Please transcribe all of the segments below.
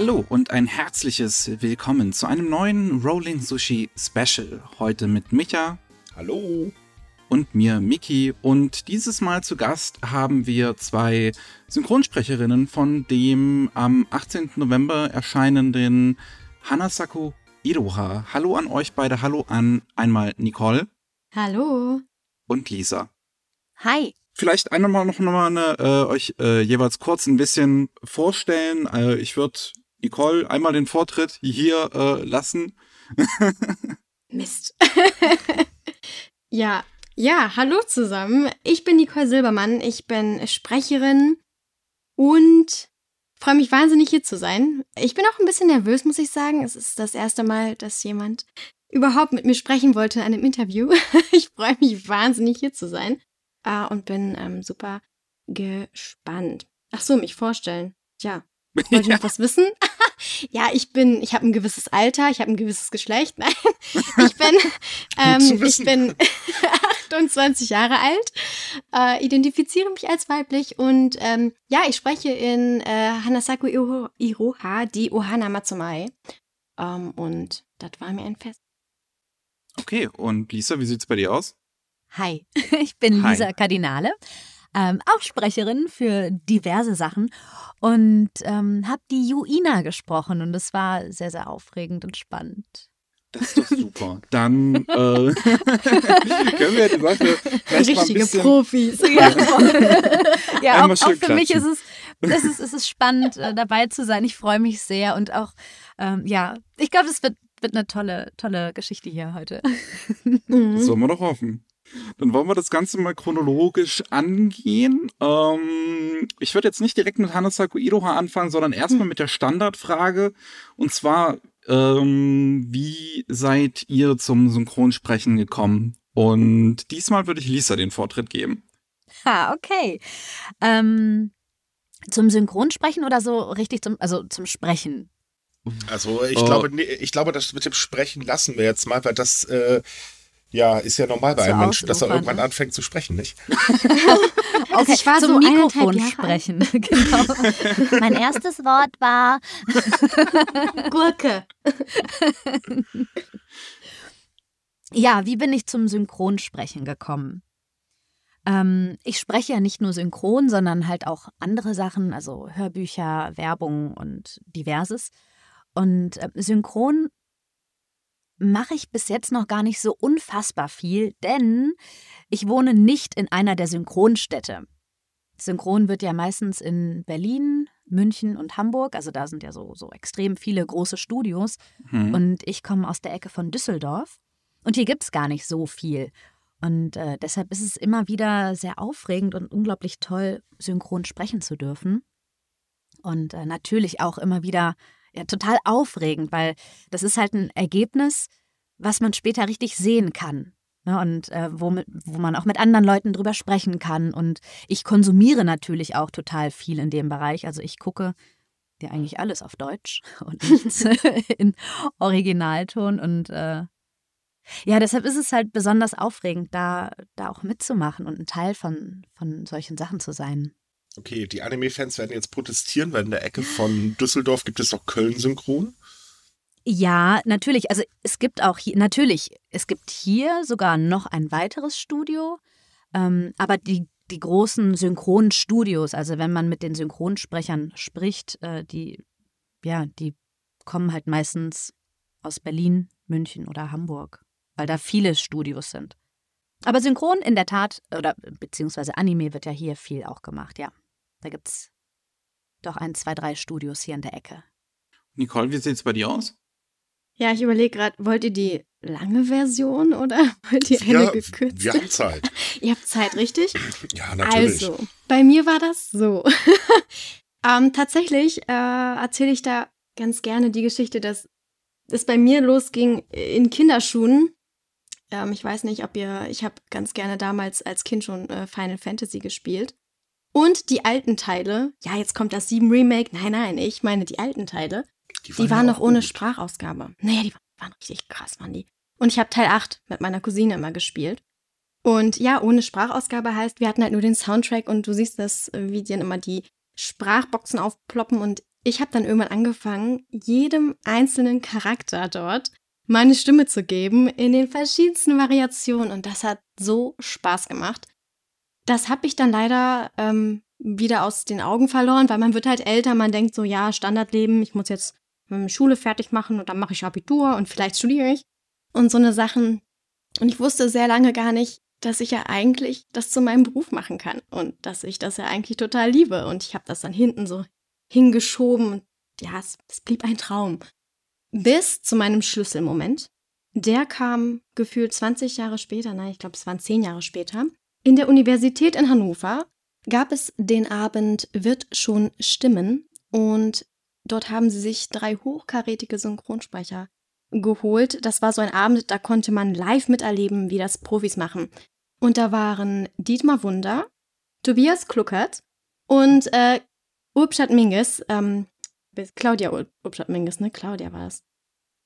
Hallo und ein herzliches Willkommen zu einem neuen Rolling Sushi Special. Heute mit Micha. Hallo. Und mir, Miki. Und dieses Mal zu Gast haben wir zwei Synchronsprecherinnen von dem am 18. November erscheinenden Hanasaku Iroha. Hallo an euch beide. Hallo an einmal Nicole. Hallo. Und Lisa. Hi. Vielleicht einmal noch, noch mal eine, äh, euch äh, jeweils kurz ein bisschen vorstellen. Äh, ich würde Nicole einmal den Vortritt hier äh, lassen. Mist. ja, ja, hallo zusammen. Ich bin Nicole Silbermann. Ich bin Sprecherin und freue mich wahnsinnig hier zu sein. Ich bin auch ein bisschen nervös, muss ich sagen. Es ist das erste Mal, dass jemand überhaupt mit mir sprechen wollte in einem Interview. ich freue mich wahnsinnig hier zu sein äh, und bin ähm, super gespannt. Ach so, mich vorstellen. Ja. Wollt ihr ja. noch was wissen? ja, ich bin, ich habe ein gewisses Alter, ich habe ein gewisses Geschlecht. Nein, ich bin, ähm, ich bin 28 Jahre alt, äh, identifiziere mich als weiblich und ähm, ja, ich spreche in äh, Hanasaku Iroha die Ohana Matsumai. Ähm, und das war mir ein Fest. Okay, und Lisa, wie sieht's bei dir aus? Hi, ich bin Hi. Lisa Kardinale, ähm, auch Sprecherin für diverse Sachen und ähm, habe die Juina gesprochen und es war sehr, sehr aufregend und spannend. Das ist doch super. Dann äh, können wir die Leute vielleicht Richtige mal ein bisschen, Profis. Ja, ja auch, auch, für mich ist es, es, ist, es ist spannend, äh, dabei zu sein. Ich freue mich sehr und auch, ähm, ja, ich glaube, es wird, wird eine tolle, tolle Geschichte hier heute. Das sollen wir doch hoffen. Dann wollen wir das Ganze mal chronologisch angehen. Ähm, ich würde jetzt nicht direkt mit Hanasaku Iroha anfangen, sondern erstmal hm. mit der Standardfrage. Und zwar, ähm, wie seid ihr zum Synchronsprechen gekommen? Und diesmal würde ich Lisa den Vortritt geben. Ha, okay. Ähm, zum Synchronsprechen oder so richtig zum, also zum Sprechen? Also ich oh. glaube, ich glaube, das mit dem Sprechen lassen wir jetzt mal, weil das äh, ja, ist ja normal bei einem Menschen, dass er irgendwann ne? anfängt zu sprechen, nicht? okay, ich war zum so Mikrofon sprechen. genau. Mein erstes Wort war Gurke. ja, wie bin ich zum Synchronsprechen gekommen? Ähm, ich spreche ja nicht nur synchron, sondern halt auch andere Sachen, also Hörbücher, Werbung und diverses. Und äh, synchron mache ich bis jetzt noch gar nicht so unfassbar viel, denn ich wohne nicht in einer der Synchronstädte. Synchron wird ja meistens in Berlin, München und Hamburg, also da sind ja so, so extrem viele große Studios. Mhm. Und ich komme aus der Ecke von Düsseldorf. Und hier gibt es gar nicht so viel. Und äh, deshalb ist es immer wieder sehr aufregend und unglaublich toll, synchron sprechen zu dürfen. Und äh, natürlich auch immer wieder ja, total aufregend, weil das ist halt ein Ergebnis, was man später richtig sehen kann. Ne? Und äh, wo, wo man auch mit anderen Leuten drüber sprechen kann. Und ich konsumiere natürlich auch total viel in dem Bereich. Also ich gucke ja eigentlich alles auf Deutsch und nichts in Originalton. Und äh, ja, deshalb ist es halt besonders aufregend, da, da auch mitzumachen und ein Teil von, von solchen Sachen zu sein. Okay, die Anime-Fans werden jetzt protestieren, weil in der Ecke von Düsseldorf gibt es doch Köln-Synchron. Ja, natürlich. Also es gibt auch hier, natürlich, es gibt hier sogar noch ein weiteres Studio, ähm, aber die, die großen Synchronstudios, also wenn man mit den Synchronsprechern spricht, äh, die, ja, die kommen halt meistens aus Berlin, München oder Hamburg, weil da viele Studios sind. Aber Synchron in der Tat, oder beziehungsweise Anime wird ja hier viel auch gemacht, ja. Da gibt's doch ein, zwei, drei Studios hier in der Ecke. Nicole, wie sieht's bei dir aus? Ja, ich überlege gerade, wollt ihr die lange Version oder wollt ihr eine ja, gekürzte? Wir haben Zeit. ihr habt Zeit, richtig? Ja, natürlich. Also, bei mir war das so. ähm, tatsächlich äh, erzähle ich da ganz gerne die Geschichte, dass es bei mir losging in Kinderschuhen. Ähm, ich weiß nicht, ob ihr, ich habe ganz gerne damals als Kind schon äh, Final Fantasy gespielt. Und die alten Teile, ja, jetzt kommt das 7 Remake. Nein, nein, ich meine die alten Teile. Die waren, die waren noch ohne gut. Sprachausgabe. Naja, die waren richtig krass, waren die. Und ich habe Teil 8 mit meiner Cousine immer gespielt. Und ja, ohne Sprachausgabe heißt, wir hatten halt nur den Soundtrack und du siehst das, wie dann immer die Sprachboxen aufploppen und ich habe dann irgendwann angefangen, jedem einzelnen Charakter dort meine Stimme zu geben in den verschiedensten Variationen und das hat so Spaß gemacht. Das habe ich dann leider ähm, wieder aus den Augen verloren, weil man wird halt älter, man denkt so, ja, Standardleben, ich muss jetzt meine Schule fertig machen und dann mache ich Abitur und vielleicht studiere ich und so eine Sachen. Und ich wusste sehr lange gar nicht, dass ich ja eigentlich das zu meinem Beruf machen kann und dass ich das ja eigentlich total liebe. Und ich habe das dann hinten so hingeschoben und ja, es, es blieb ein Traum. Bis zu meinem Schlüsselmoment. Der kam gefühlt 20 Jahre später, nein, ich glaube, es waren 10 Jahre später. In der Universität in Hannover gab es den Abend Wird schon stimmen und dort haben sie sich drei hochkarätige Synchronsprecher geholt. Das war so ein Abend, da konnte man live miterleben, wie das Profis machen. Und da waren Dietmar Wunder, Tobias Kluckert und äh, Urbstadt Minges, ähm, Claudia Urbstadt Minges, ne? Claudia war es.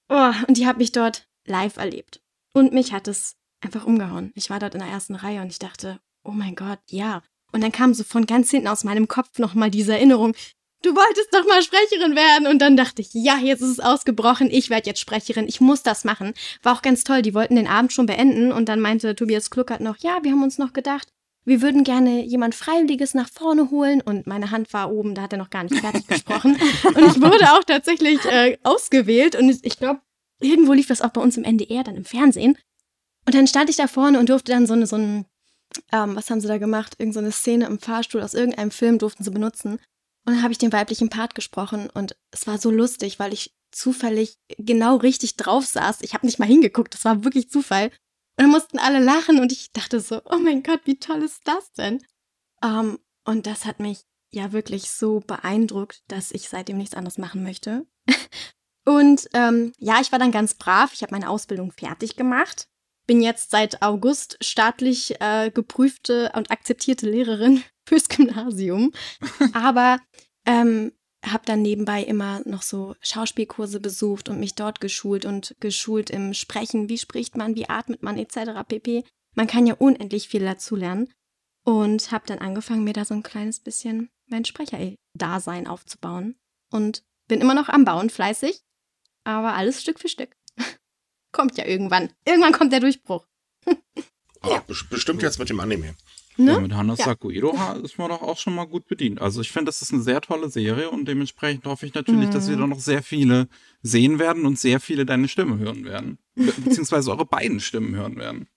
Oh, und die hat mich dort live erlebt. Und mich hat es einfach umgehauen. Ich war dort in der ersten Reihe und ich dachte, oh mein Gott, ja. Und dann kam so von ganz hinten aus meinem Kopf nochmal diese Erinnerung, du wolltest doch mal Sprecherin werden. Und dann dachte ich, ja, jetzt ist es ausgebrochen, ich werde jetzt Sprecherin, ich muss das machen. War auch ganz toll, die wollten den Abend schon beenden und dann meinte Tobias Kluckert noch, ja, wir haben uns noch gedacht, wir würden gerne jemand Freiwilliges nach vorne holen und meine Hand war oben, da hat er noch gar nicht fertig gesprochen. und ich wurde auch tatsächlich äh, ausgewählt und ich glaube, irgendwo lief das auch bei uns im NDR, dann im Fernsehen. Und dann stand ich da vorne und durfte dann so eine, so ein, ähm, was haben sie da gemacht? Irgend so eine Szene im Fahrstuhl aus irgendeinem Film durften sie benutzen. Und dann habe ich den weiblichen Part gesprochen und es war so lustig, weil ich zufällig genau richtig drauf saß. Ich habe nicht mal hingeguckt, das war wirklich Zufall. Und dann mussten alle lachen und ich dachte so, oh mein Gott, wie toll ist das denn? Um, ähm, und das hat mich ja wirklich so beeindruckt, dass ich seitdem nichts anderes machen möchte. und ähm, ja, ich war dann ganz brav. Ich habe meine Ausbildung fertig gemacht. Bin jetzt seit August staatlich äh, geprüfte und akzeptierte Lehrerin fürs Gymnasium. Aber ähm, habe dann nebenbei immer noch so Schauspielkurse besucht und mich dort geschult und geschult im Sprechen, wie spricht man, wie atmet man etc. pp. Man kann ja unendlich viel dazulernen und habe dann angefangen, mir da so ein kleines bisschen mein Sprecher-Dasein aufzubauen und bin immer noch am Bauen, fleißig, aber alles Stück für Stück. kommt ja irgendwann. Irgendwann kommt der Durchbruch. ja. Bestimmt jetzt mit dem Anime. Ne? Ja, mit Hanasaku ja. Iroha ist man doch auch schon mal gut bedient. Also ich finde, das ist eine sehr tolle Serie und dementsprechend hoffe ich natürlich, mhm. dass wir da noch sehr viele sehen werden und sehr viele deine Stimme hören werden. Be beziehungsweise eure beiden Stimmen hören werden.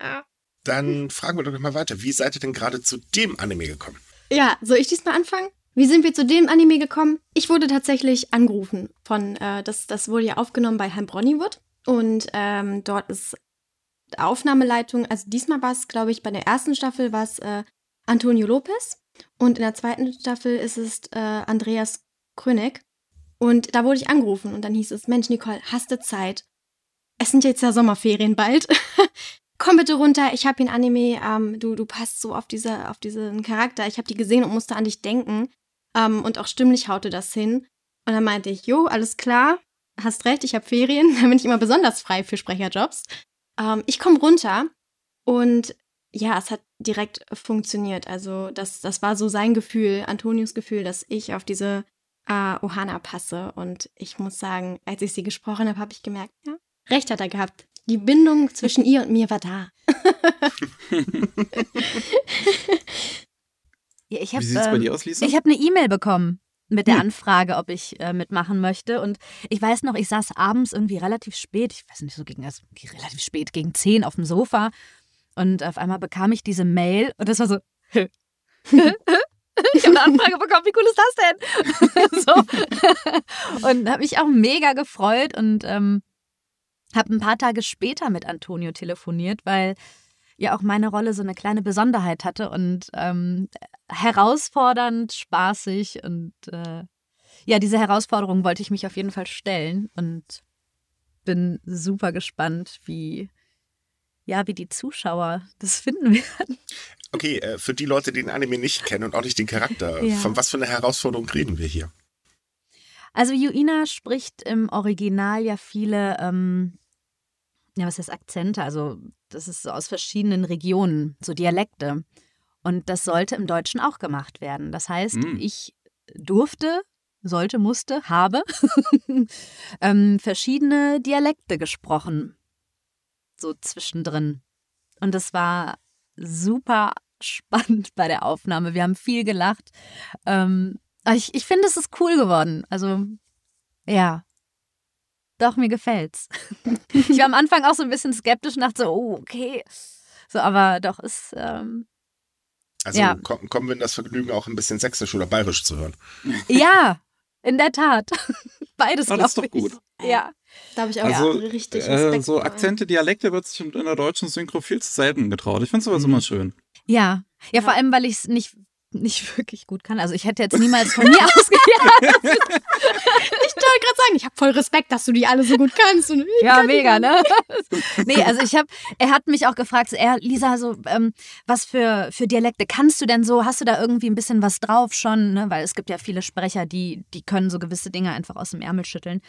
Ja. Dann fragen wir doch mal weiter. Wie seid ihr denn gerade zu dem Anime gekommen? Ja, soll ich diesmal anfangen? Wie sind wir zu dem Anime gekommen? Ich wurde tatsächlich angerufen von, äh, das, das wurde ja aufgenommen bei Herrn Bronnywood. Und ähm, dort ist Aufnahmeleitung, also diesmal war es, glaube ich, bei der ersten Staffel war es äh, Antonio Lopez und in der zweiten Staffel ist es äh, Andreas Kröneck. Und da wurde ich angerufen und dann hieß es, Mensch, Nicole, hast du Zeit? Es sind jetzt ja Sommerferien bald. Komm bitte runter, ich habe den Anime, ähm, du, du passt so auf, diese, auf diesen Charakter. Ich habe die gesehen und musste an dich denken. Ähm, und auch stimmlich haute das hin. Und dann meinte ich, jo, alles klar, hast recht, ich habe Ferien, da bin ich immer besonders frei für Sprecherjobs. Ähm, ich komme runter und ja, es hat direkt funktioniert. Also das, das war so sein Gefühl, Antonius Gefühl, dass ich auf diese äh, Ohana passe. Und ich muss sagen, als ich sie gesprochen habe, habe ich gemerkt, ja, recht hat er gehabt. Die Bindung zwischen ihr und mir war da. ja, ich hab, Wie sieht's bei dir aus, Lisa? Ich habe eine E-Mail bekommen mit der. Anfrage, ob ich äh, mitmachen möchte. Und ich weiß noch, ich saß abends irgendwie relativ spät, ich weiß nicht, so gegen, also relativ spät, gegen zehn auf dem Sofa. Und auf einmal bekam ich diese Mail und das war so, ich habe eine Anfrage bekommen, wie cool ist das denn? so. Und habe mich auch mega gefreut und ähm, habe ein paar Tage später mit Antonio telefoniert, weil ja auch meine Rolle so eine kleine Besonderheit hatte und ähm, herausfordernd, spaßig und äh, ja, diese Herausforderung wollte ich mich auf jeden Fall stellen und bin super gespannt, wie ja, wie die Zuschauer das finden werden. Okay, äh, für die Leute, die den Anime nicht kennen und auch nicht den Charakter, ja. von was für einer Herausforderung reden wir hier? Also Yuina spricht im Original ja viele ähm, ja, was heißt Akzente? Also, das ist aus verschiedenen Regionen, so Dialekte. Und das sollte im Deutschen auch gemacht werden. Das heißt, mhm. ich durfte sollte, musste, habe, ähm, verschiedene Dialekte gesprochen. So zwischendrin. Und es war super spannend bei der Aufnahme. Wir haben viel gelacht. Ähm, ich ich finde, es ist cool geworden. Also, ja. Doch, mir gefällt's. ich war am Anfang auch so ein bisschen skeptisch und dachte so, oh, okay. So, aber doch, ist. Ähm, also ja. kommen wir in das Vergnügen, auch ein bisschen sächsisch oder bayerisch zu hören. Ja, in der Tat. Beides, oh, Das ist doch gut. Ja. Da habe ich auch also, richtig äh, So Akzente, Dialekte wird sich in der deutschen Synchro viel zu selten getraut. Ich finde sowas mhm. immer schön. Ja. ja. Ja, vor allem, weil ich es nicht nicht wirklich gut kann. Also ich hätte jetzt niemals von mir ausgegangen. ich wollte gerade sagen, ich habe voll Respekt, dass du die alle so gut kannst. ja, mega, ne? nee, also ich habe, er hat mich auch gefragt, so, er, Lisa, so, ähm, was für, für Dialekte kannst du denn so? Hast du da irgendwie ein bisschen was drauf schon? Ne? Weil es gibt ja viele Sprecher, die, die können so gewisse Dinge einfach aus dem Ärmel schütteln.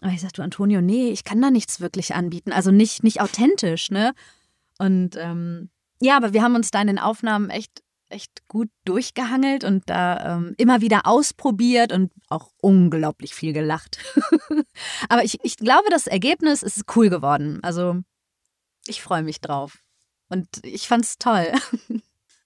Aber ich sagte, du, Antonio, nee, ich kann da nichts wirklich anbieten. Also nicht, nicht authentisch, ne? Und ähm, ja, aber wir haben uns da in den Aufnahmen echt echt gut durchgehangelt und da ähm, immer wieder ausprobiert und auch unglaublich viel gelacht. Aber ich, ich glaube, das Ergebnis ist cool geworden. Also ich freue mich drauf. Und ich fand es toll.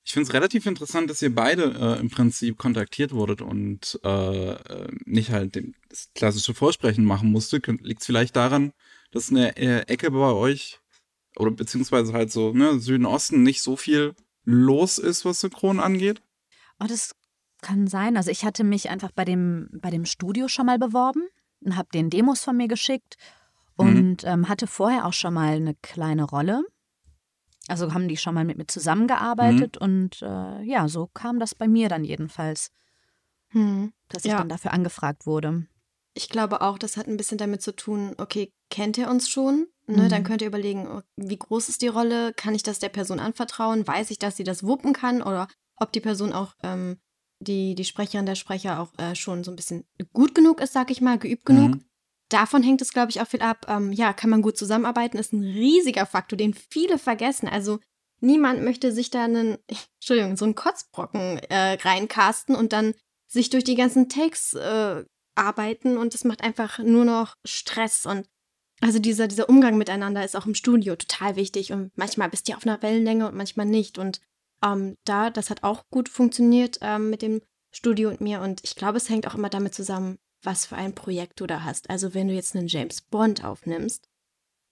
Ich finde es relativ interessant, dass ihr beide äh, im Prinzip kontaktiert wurdet und äh, äh nicht halt das klassische Vorsprechen machen musste. Liegt es vielleicht daran, dass eine äh, Ecke bei euch oder beziehungsweise halt so, ne, Süden, Osten nicht so viel los ist, was Synchron angeht? Oh, das kann sein. Also ich hatte mich einfach bei dem, bei dem Studio schon mal beworben und habe den Demos von mir geschickt mhm. und mhm. ähm, hatte vorher auch schon mal eine kleine Rolle. Also haben die schon mal mit mir zusammengearbeitet mhm. und äh, ja, so kam das bei mir dann jedenfalls, mhm. dass ich ja. dann dafür angefragt wurde. Ich glaube auch, das hat ein bisschen damit zu tun, okay, kennt ihr uns schon? Ne, mhm. Dann könnt ihr überlegen, oh, wie groß ist die Rolle? Kann ich das der Person anvertrauen? Weiß ich, dass sie das wuppen kann? Oder ob die Person auch, ähm, die, die Sprecherin, der Sprecher auch äh, schon so ein bisschen gut genug ist, sag ich mal, geübt genug. Mhm. Davon hängt es, glaube ich, auch viel ab. Ähm, ja, kann man gut zusammenarbeiten, ist ein riesiger Faktor, den viele vergessen. Also niemand möchte sich da einen, Entschuldigung, so einen Kotzbrocken äh, reincasten und dann sich durch die ganzen Takes äh, arbeiten und es macht einfach nur noch Stress und also dieser, dieser Umgang miteinander ist auch im Studio total wichtig und manchmal bist du auf einer Wellenlänge und manchmal nicht. Und ähm, da, das hat auch gut funktioniert ähm, mit dem Studio und mir. Und ich glaube, es hängt auch immer damit zusammen, was für ein Projekt du da hast. Also wenn du jetzt einen James Bond aufnimmst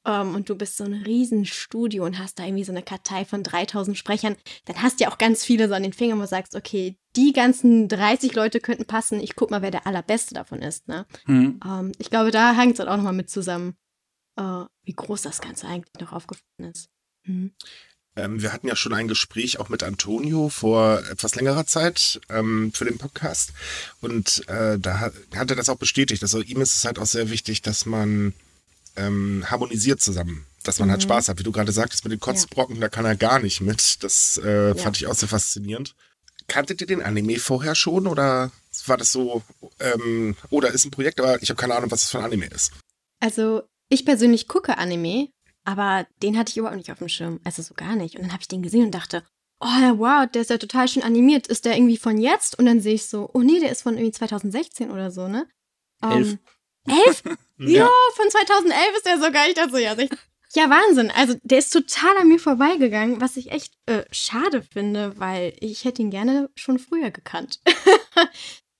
ähm, und du bist so ein Riesenstudio und hast da irgendwie so eine Kartei von 3000 Sprechern, dann hast du ja auch ganz viele so an den Fingern, wo du sagst, okay, die ganzen 30 Leute könnten passen. Ich guck mal, wer der allerbeste davon ist. Ne? Mhm. Ich glaube, da hängt es halt auch nochmal mit zusammen äh, wie groß das Ganze eigentlich noch aufgefallen ist. Mhm. Ähm, wir hatten ja schon ein Gespräch auch mit Antonio vor etwas längerer Zeit ähm, für den Podcast. Und äh, da hat, hat, er das auch bestätigt. Also ihm ist es halt auch sehr wichtig, dass man ähm, harmonisiert zusammen. Dass man halt mhm. halt Spaß hat. Wie du gerade sagtest, mit den Kotzbrocken, ja. da kann er gar nicht mit. Das äh, ja. fand ich auch sehr faszinierend. Kanntet ihr den Anime vorher schon oder war das so, ähm, oder ist ein Projekt, aber ich habe keine Ahnung, was das für ein Anime ist? Also ich persönlich gucke Anime, aber den hatte ich überhaupt nicht auf dem Schirm. Also so gar nicht. Und dann habe ich den gesehen und dachte, oh wow, der ist ja total schön animiert. Ist der irgendwie von jetzt? Und dann sehe ich so, oh nee, der ist von irgendwie 2016 oder so, ne? Um, elf. Elf? ja. Jo, von 2011 ist der sogar. Ich dachte so, ja, ja, Wahnsinn. Also der ist total an mir vorbeigegangen, was ich echt äh, schade finde, weil ich hätte ihn gerne schon früher gekannt.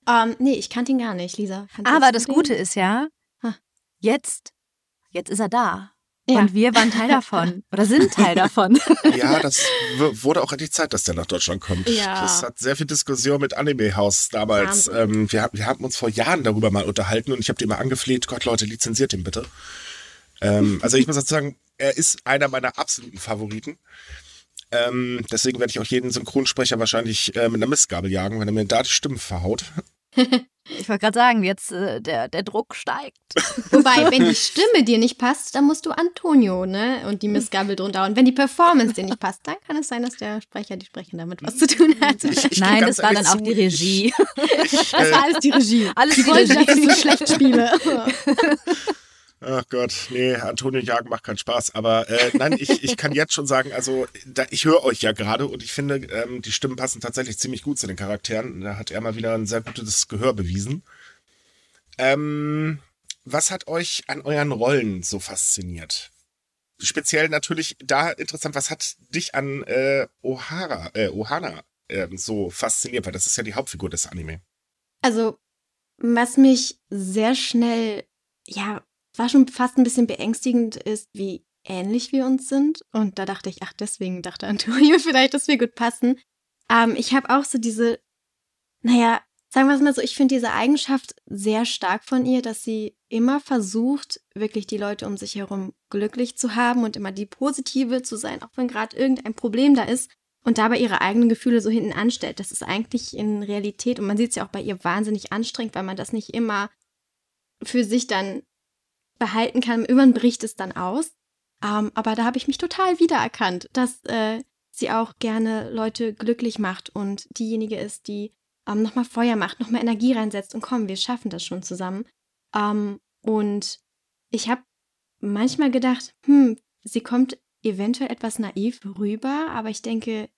um, nee, ich kannte ihn gar nicht, Lisa. Aber das Gute ist ja, jetzt jetzt ist er da. Ja. Und wir waren Teil davon oder sind Teil davon. Ja, das wurde auch endlich Zeit, dass der nach Deutschland kommt. Ja. Das hat sehr viel Diskussion mit Anime House damals. Ähm, wir, wir, haben uns vor Jahren darüber mal unterhalten und ich habe die immer angefleht, Gott Leute, lizenziert ihn bitte. Ähm, also ich muss dazu sagen, er ist einer meiner absoluten Favoriten. Ähm, deswegen werde ich auch jeden Synchronsprecher wahrscheinlich äh, mit einer Mistgabel jagen, wenn er mir da die Stimmen verhaut. Ich wollte gerade sagen, jetzt äh, der, der Druck steigt. Wobei, wenn die Stimme dir nicht passt, dann musst du Antonio, ne? Und die Missgabel drunter. Und wenn die Performance dir nicht passt, dann kann es sein, dass der Sprecher, die Sprecherin damit was zu tun hat. Ich, ich Nein, das war dann auch die Regie. Ich, das war alles die Regie. Alles die Regie. dass ich so schlecht spiele. Ach Gott, nee, Antonio Jagen macht keinen Spaß. Aber äh, nein, ich, ich kann jetzt schon sagen, also da, ich höre euch ja gerade und ich finde, ähm, die Stimmen passen tatsächlich ziemlich gut zu den Charakteren. Da hat er mal wieder ein sehr gutes Gehör bewiesen. Ähm, was hat euch an euren Rollen so fasziniert? Speziell natürlich da interessant, was hat dich an äh, Ohara, äh, Ohana äh, so fasziniert? Weil das ist ja die Hauptfigur des Anime. Also, was mich sehr schnell, ja, war schon fast ein bisschen beängstigend ist, wie ähnlich wir uns sind. Und da dachte ich, ach, deswegen dachte Antonio vielleicht, dass wir gut passen. Ähm, ich habe auch so diese, naja, sagen wir es mal so, ich finde diese Eigenschaft sehr stark von ihr, dass sie immer versucht, wirklich die Leute um sich herum glücklich zu haben und immer die Positive zu sein, auch wenn gerade irgendein Problem da ist und dabei ihre eigenen Gefühle so hinten anstellt. Das ist eigentlich in Realität, und man sieht es ja auch bei ihr wahnsinnig anstrengend, weil man das nicht immer für sich dann behalten kann. Irgendwann bricht es dann aus. Ähm, aber da habe ich mich total wiedererkannt, dass äh, sie auch gerne Leute glücklich macht und diejenige ist, die ähm, nochmal Feuer macht, nochmal Energie reinsetzt und komm, wir schaffen das schon zusammen. Ähm, und ich habe manchmal gedacht, hm, sie kommt eventuell etwas naiv rüber, aber ich denke,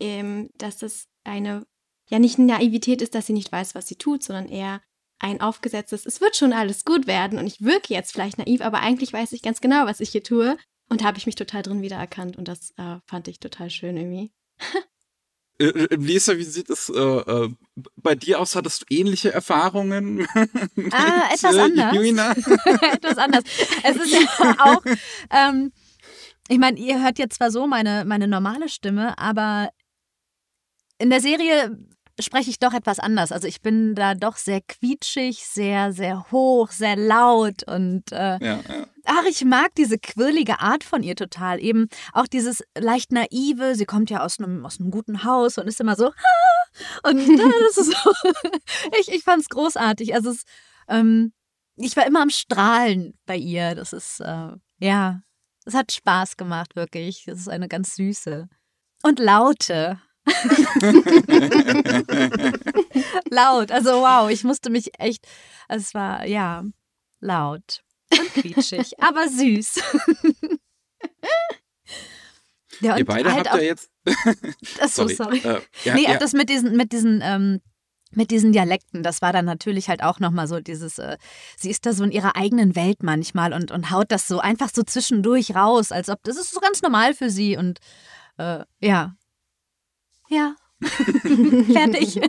ähm, dass das eine, ja nicht Naivität ist, dass sie nicht weiß, was sie tut, sondern eher ein aufgesetztes, es wird schon alles gut werden und ich wirke jetzt vielleicht naiv, aber eigentlich weiß ich ganz genau, was ich hier tue und habe ich mich total drin wiedererkannt und das äh, fand ich total schön irgendwie. Äh, äh, Lisa, wie sieht es äh, äh, bei dir aus? Hattest du ähnliche Erfahrungen? ah, etwas anders. etwas anders. Es ist ja auch, ähm, ich meine, ihr hört jetzt zwar so meine, meine normale Stimme, aber in der Serie spreche ich doch etwas anders. Also ich bin da doch sehr quietschig, sehr, sehr hoch, sehr laut und äh, ja, ja. ach, ich mag diese quirlige Art von ihr total. Eben auch dieses leicht naive, sie kommt ja aus einem, aus einem guten Haus und ist immer so, und äh, das ist so, ich, ich fand es großartig. Also es, ähm, ich war immer am Strahlen bei ihr. Das ist, äh, ja, es hat Spaß gemacht, wirklich. Es ist eine ganz süße. Und laute. laut. Also wow, ich musste mich echt, es war ja laut und quietschig, aber süß. ja, Ihr beide halt habt ja jetzt. Achso, sorry. sorry. Äh, ja, nee, ja. das mit diesen, mit diesen ähm, mit diesen Dialekten, das war dann natürlich halt auch nochmal so dieses, äh, sie ist da so in ihrer eigenen Welt manchmal und, und haut das so einfach so zwischendurch raus, als ob das ist so ganz normal für sie und äh, ja, ja. Fertig.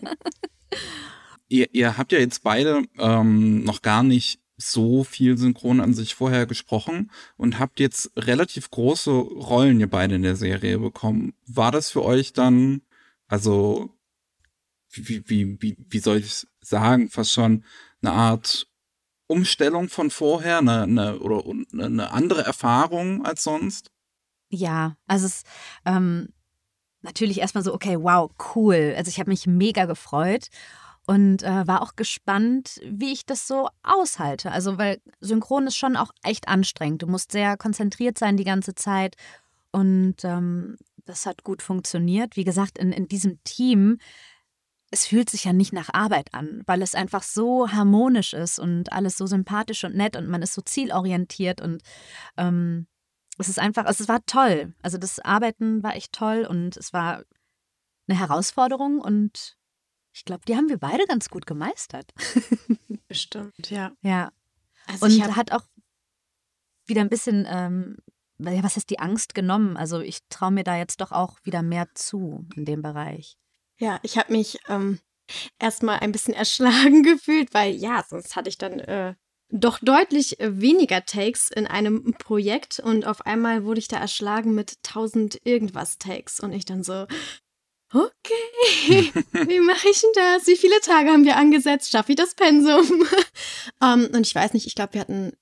ihr, ihr habt ja jetzt beide ähm, noch gar nicht so viel synchron an sich vorher gesprochen und habt jetzt relativ große Rollen ihr beide in der Serie bekommen. War das für euch dann, also wie, wie, wie, wie soll ich sagen, fast schon eine Art Umstellung von vorher, eine, eine, oder eine andere Erfahrung als sonst? Ja, also es, ähm, natürlich erstmal so, okay, wow, cool. Also ich habe mich mega gefreut und äh, war auch gespannt, wie ich das so aushalte. Also weil Synchron ist schon auch echt anstrengend. Du musst sehr konzentriert sein die ganze Zeit und ähm, das hat gut funktioniert. Wie gesagt, in, in diesem Team, es fühlt sich ja nicht nach Arbeit an, weil es einfach so harmonisch ist und alles so sympathisch und nett und man ist so zielorientiert und ähm, es ist einfach, es war toll. Also das Arbeiten war echt toll und es war eine Herausforderung und ich glaube, die haben wir beide ganz gut gemeistert. Bestimmt, ja. Ja. Also und hat auch wieder ein bisschen, ähm, was heißt die Angst genommen? Also ich traue mir da jetzt doch auch wieder mehr zu in dem Bereich. Ja, ich habe mich ähm, erstmal ein bisschen erschlagen gefühlt, weil ja, sonst hatte ich dann äh, doch deutlich weniger Takes in einem Projekt und auf einmal wurde ich da erschlagen mit 1000 irgendwas Takes und ich dann so, okay, wie mache ich denn das? Wie viele Tage haben wir angesetzt? Schaffe ich das Pensum? um, ähm, und ich weiß nicht, ich glaube, wir hatten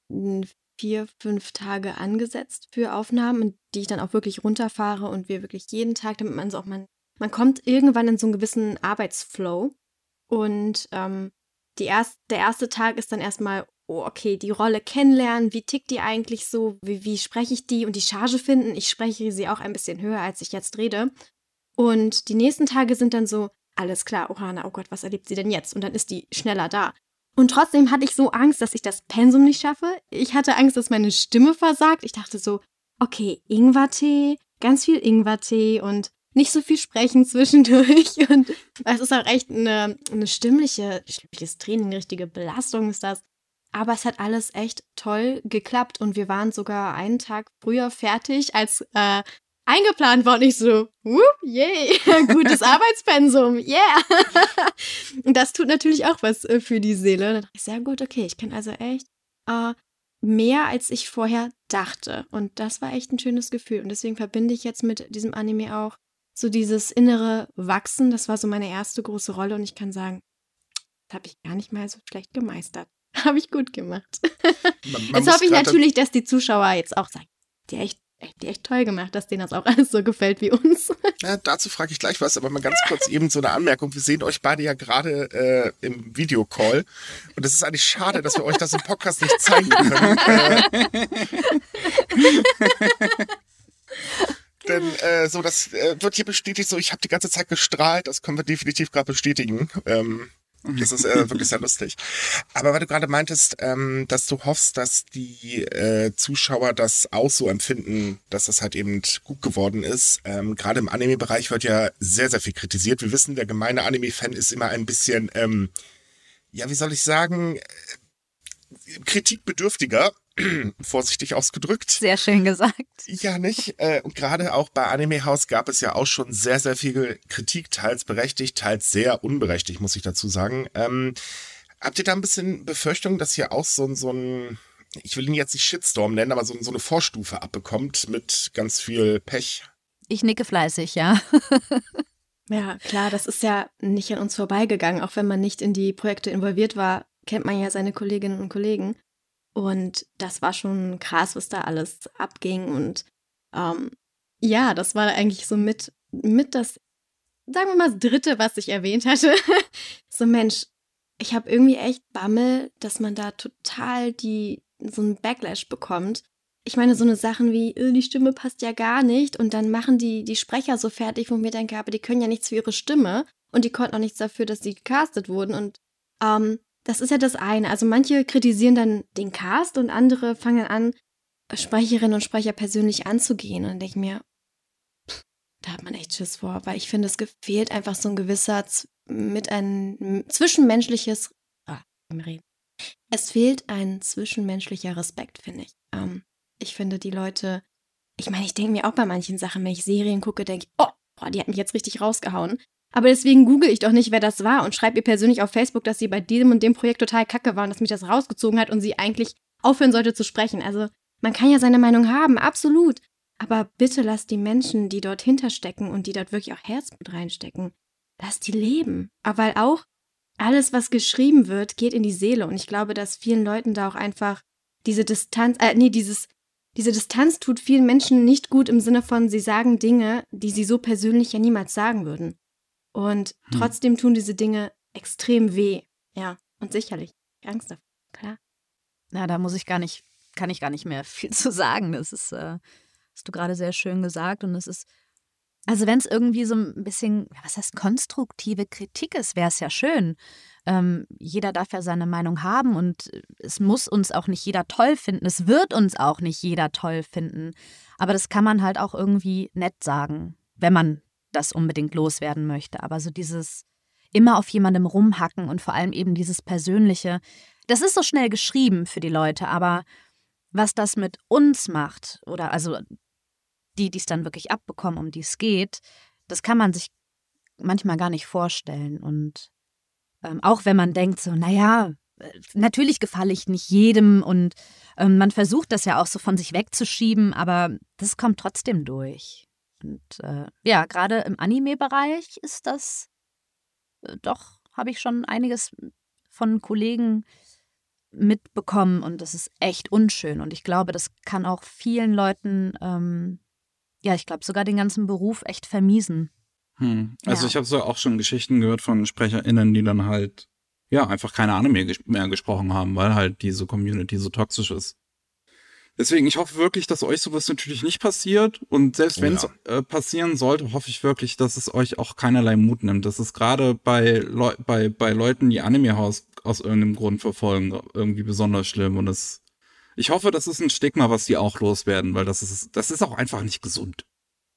vier, fünf Tage angesetzt für Aufnahmen, die ich dann auch wirklich runterfahre und wir wirklich jeden Tag, damit man so auch man, man kommt irgendwann in so einen gewissen Arbeitsflow und ähm, die erst, der erste Tag ist dann erstmal oh, okay, die Rolle kennenlernen, wie tickt die eigentlich so, wie, wie spreche ich die und die Charge finden. Ich spreche sie auch ein bisschen höher, als ich jetzt rede. Und die nächsten Tage sind dann so, alles klar, Ohana, oh Gott, was erlebt sie denn jetzt? Und dann ist die schneller da. Und trotzdem hatte ich so Angst, dass ich das Pensum nicht schaffe. Ich hatte Angst, dass meine Stimme versagt. Ich dachte so, okay, Ingwertee, ganz viel Ingwertee und nicht so viel sprechen zwischendurch. Und es ist auch echt eine, eine stimmliche, stimmliches Training, richtige Belastung ist das. Aber es hat alles echt toll geklappt und wir waren sogar einen Tag früher fertig als äh, eingeplant. Und ich so, whoop, yay, gutes Arbeitspensum, yeah. und das tut natürlich auch was äh, für die Seele. dann dachte ich, sehr gut, okay, ich kann also echt äh, mehr, als ich vorher dachte. Und das war echt ein schönes Gefühl. Und deswegen verbinde ich jetzt mit diesem Anime auch so dieses innere Wachsen. Das war so meine erste große Rolle. Und ich kann sagen, das habe ich gar nicht mal so schlecht gemeistert. Habe ich gut gemacht. Man, man jetzt hoffe ich natürlich, dass die Zuschauer jetzt auch sagen, die echt die echt toll gemacht, dass denen das auch alles so gefällt wie uns. Ja, dazu frage ich gleich was, aber mal ganz kurz eben so eine Anmerkung. Wir sehen euch beide ja gerade äh, im Videocall und es ist eigentlich schade, dass wir euch das im Podcast nicht zeigen können. äh, denn äh, so, das äh, wird hier bestätigt, so ich habe die ganze Zeit gestrahlt, das können wir definitiv gerade bestätigen. Ähm, das ist äh, wirklich sehr lustig. Aber weil du gerade meintest, ähm, dass du hoffst, dass die äh, Zuschauer das auch so empfinden, dass das halt eben gut geworden ist. Ähm, gerade im Anime-Bereich wird ja sehr, sehr viel kritisiert. Wir wissen, der gemeine Anime-Fan ist immer ein bisschen, ähm, ja, wie soll ich sagen, äh, kritikbedürftiger. vorsichtig ausgedrückt. Sehr schön gesagt. Ja, nicht? Äh, und gerade auch bei Anime House gab es ja auch schon sehr, sehr viel Kritik, teils berechtigt, teils sehr unberechtigt, muss ich dazu sagen. Ähm, habt ihr da ein bisschen Befürchtung, dass hier auch so, so ein, ich will ihn jetzt nicht Shitstorm nennen, aber so, so eine Vorstufe abbekommt mit ganz viel Pech? Ich nicke fleißig, ja. ja, klar, das ist ja nicht an uns vorbeigegangen. Auch wenn man nicht in die Projekte involviert war, kennt man ja seine Kolleginnen und Kollegen. Und das war schon krass, was da alles abging. Und ähm, ja, das war eigentlich so mit, mit das, sagen wir mal, das dritte, was ich erwähnt hatte. so, Mensch, ich habe irgendwie echt Bammel, dass man da total die, so einen Backlash bekommt. Ich meine, so eine Sachen wie, äh, die Stimme passt ja gar nicht und dann machen die, die Sprecher so fertig, wo ich mir denke, aber die können ja nichts für ihre Stimme und die konnten auch nichts dafür, dass sie gecastet wurden und ähm, das ist ja das eine. Also manche kritisieren dann den Cast und andere fangen an, Sprecherinnen und Sprecher persönlich anzugehen. Und denke ich mir, pff, da hat man echt Schiss vor, weil ich finde, es fehlt einfach so ein gewisser mit ein zwischenmenschliches, ah, reden. Es fehlt ein zwischenmenschlicher Respekt, finde ich. Ähm, ich finde die Leute, ich meine, ich denke mir auch bei manchen Sachen, wenn ich Serien gucke, denke ich, oh, boah, die hat mich jetzt richtig rausgehauen. Aber deswegen google ich doch nicht, wer das war und schreibe ihr persönlich auf Facebook, dass sie bei diesem und dem Projekt total kacke war und dass mich das rausgezogen hat und sie eigentlich aufhören sollte zu sprechen. Also man kann ja seine Meinung haben, absolut. Aber bitte lasst die Menschen, die dort hinterstecken und die dort wirklich auch Herzblut reinstecken, lasst die leben. Aber weil auch alles, was geschrieben wird, geht in die Seele. Und ich glaube, dass vielen Leuten da auch einfach diese Distanz, äh, nee, dieses, diese Distanz tut vielen Menschen nicht gut im Sinne von, sie sagen Dinge, die sie so persönlich ja niemals sagen würden. Und hm. trotzdem tun diese Dinge extrem weh. Ja, und sicherlich Angst davor, klar. Na, da muss ich gar nicht, kann ich gar nicht mehr viel zu sagen. Das ist, äh, hast du gerade sehr schön gesagt. Und es ist, also wenn es irgendwie so ein bisschen, was heißt konstruktive Kritik ist, wäre es ja schön. Ähm, jeder darf ja seine Meinung haben und es muss uns auch nicht jeder toll finden. Es wird uns auch nicht jeder toll finden. Aber das kann man halt auch irgendwie nett sagen, wenn man das unbedingt loswerden möchte. Aber so dieses immer auf jemandem rumhacken und vor allem eben dieses Persönliche, das ist so schnell geschrieben für die Leute, aber was das mit uns macht, oder also die, die es dann wirklich abbekommen, um die es geht, das kann man sich manchmal gar nicht vorstellen. Und ähm, auch wenn man denkt, so, naja, natürlich gefalle ich nicht jedem und ähm, man versucht das ja auch so von sich wegzuschieben, aber das kommt trotzdem durch. Und äh, ja, gerade im Anime-Bereich ist das äh, doch, habe ich schon einiges von Kollegen mitbekommen und das ist echt unschön. Und ich glaube, das kann auch vielen Leuten, ähm, ja, ich glaube sogar den ganzen Beruf echt vermiesen. Hm. Also ja. ich habe so auch schon Geschichten gehört von SprecherInnen, die dann halt ja einfach keine Anime mehr gesprochen haben, weil halt diese Community so toxisch ist. Deswegen, ich hoffe wirklich, dass euch sowas natürlich nicht passiert. Und selbst wenn es ja. äh, passieren sollte, hoffe ich wirklich, dass es euch auch keinerlei Mut nimmt. Das ist gerade bei, Leu bei, bei Leuten, die Anime-Haus aus irgendeinem Grund verfolgen, irgendwie besonders schlimm. Und es, ich hoffe, das ist ein Stigma, was die auch loswerden, weil das ist, das ist auch einfach nicht gesund.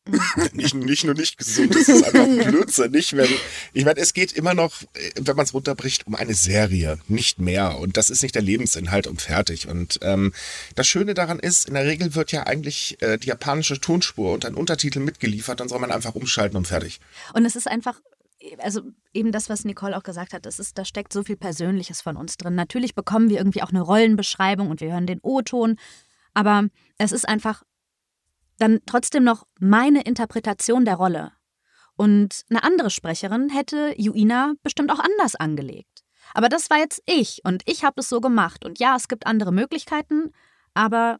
nicht, nicht nur nicht gesund, es ist einfach blödsinnig. Wenn, ich meine, es geht immer noch, wenn man es runterbricht, um eine Serie, nicht mehr. Und das ist nicht der Lebensinhalt und fertig. Und ähm, das Schöne daran ist, in der Regel wird ja eigentlich äh, die japanische Tonspur und ein Untertitel mitgeliefert, dann soll man einfach umschalten und fertig. Und es ist einfach also eben das, was Nicole auch gesagt hat, das ist, da steckt so viel Persönliches von uns drin. Natürlich bekommen wir irgendwie auch eine Rollenbeschreibung und wir hören den O-Ton, aber es ist einfach dann trotzdem noch meine Interpretation der Rolle. Und eine andere Sprecherin hätte Juina bestimmt auch anders angelegt. Aber das war jetzt ich und ich habe es so gemacht. Und ja, es gibt andere Möglichkeiten, aber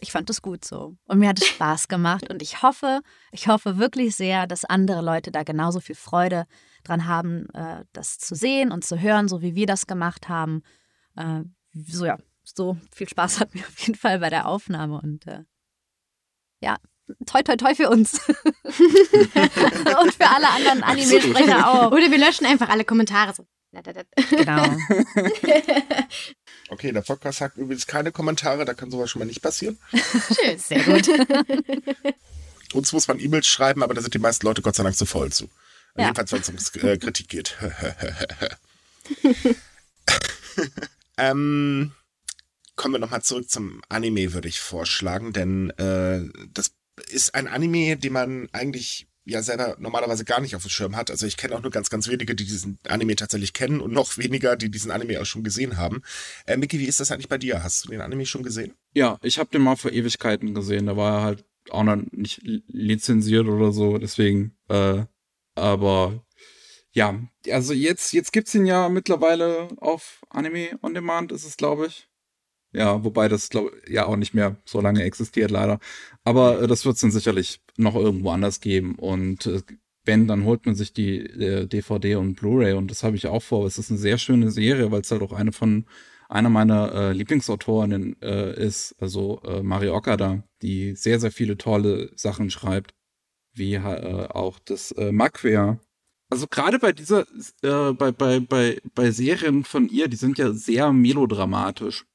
ich fand es gut so. Und mir hat es Spaß gemacht. Und ich hoffe, ich hoffe wirklich sehr, dass andere Leute da genauso viel Freude dran haben, äh, das zu sehen und zu hören, so wie wir das gemacht haben. Äh, so ja, so viel Spaß hat mir auf jeden Fall bei der Aufnahme. Und äh, ja, toi toi toi für uns. Und für alle anderen Anime-Sprecher auch. Oder wir löschen einfach alle Kommentare. Genau. Okay, der Podcast sagt übrigens keine Kommentare, da kann sowas schon mal nicht passieren. Schön, sehr gut. Uns muss man E-Mails schreiben, aber da sind die meisten Leute Gott sei Dank zu voll zu. Ja. Jedenfalls, wenn es um äh, Kritik geht. ähm, kommen wir nochmal zurück zum Anime, würde ich vorschlagen, denn äh, das ist ein Anime, den man eigentlich ja selber normalerweise gar nicht auf dem Schirm hat. Also ich kenne auch nur ganz, ganz wenige, die diesen Anime tatsächlich kennen und noch weniger, die diesen Anime auch schon gesehen haben. Äh, Micky, wie ist das eigentlich bei dir? Hast du den Anime schon gesehen? Ja, ich habe den mal vor Ewigkeiten gesehen. Da war er halt auch noch nicht lizenziert oder so, deswegen. Äh, aber ja, also jetzt jetzt gibt's ihn ja mittlerweile auf Anime on Demand, ist es glaube ich. Ja, wobei das glaub, ja auch nicht mehr so lange existiert, leider. Aber äh, das wird es dann sicherlich noch irgendwo anders geben. Und äh, wenn, dann holt man sich die äh, DVD und Blu-ray und das habe ich auch vor. Es ist eine sehr schöne Serie, weil es halt auch eine von einer meiner äh, Lieblingsautorinnen äh, ist, also äh, Mari Okada, die sehr, sehr viele tolle Sachen schreibt, wie äh, auch das äh, Macquer. Also gerade bei dieser, äh, bei, bei, bei, bei Serien von ihr, die sind ja sehr melodramatisch.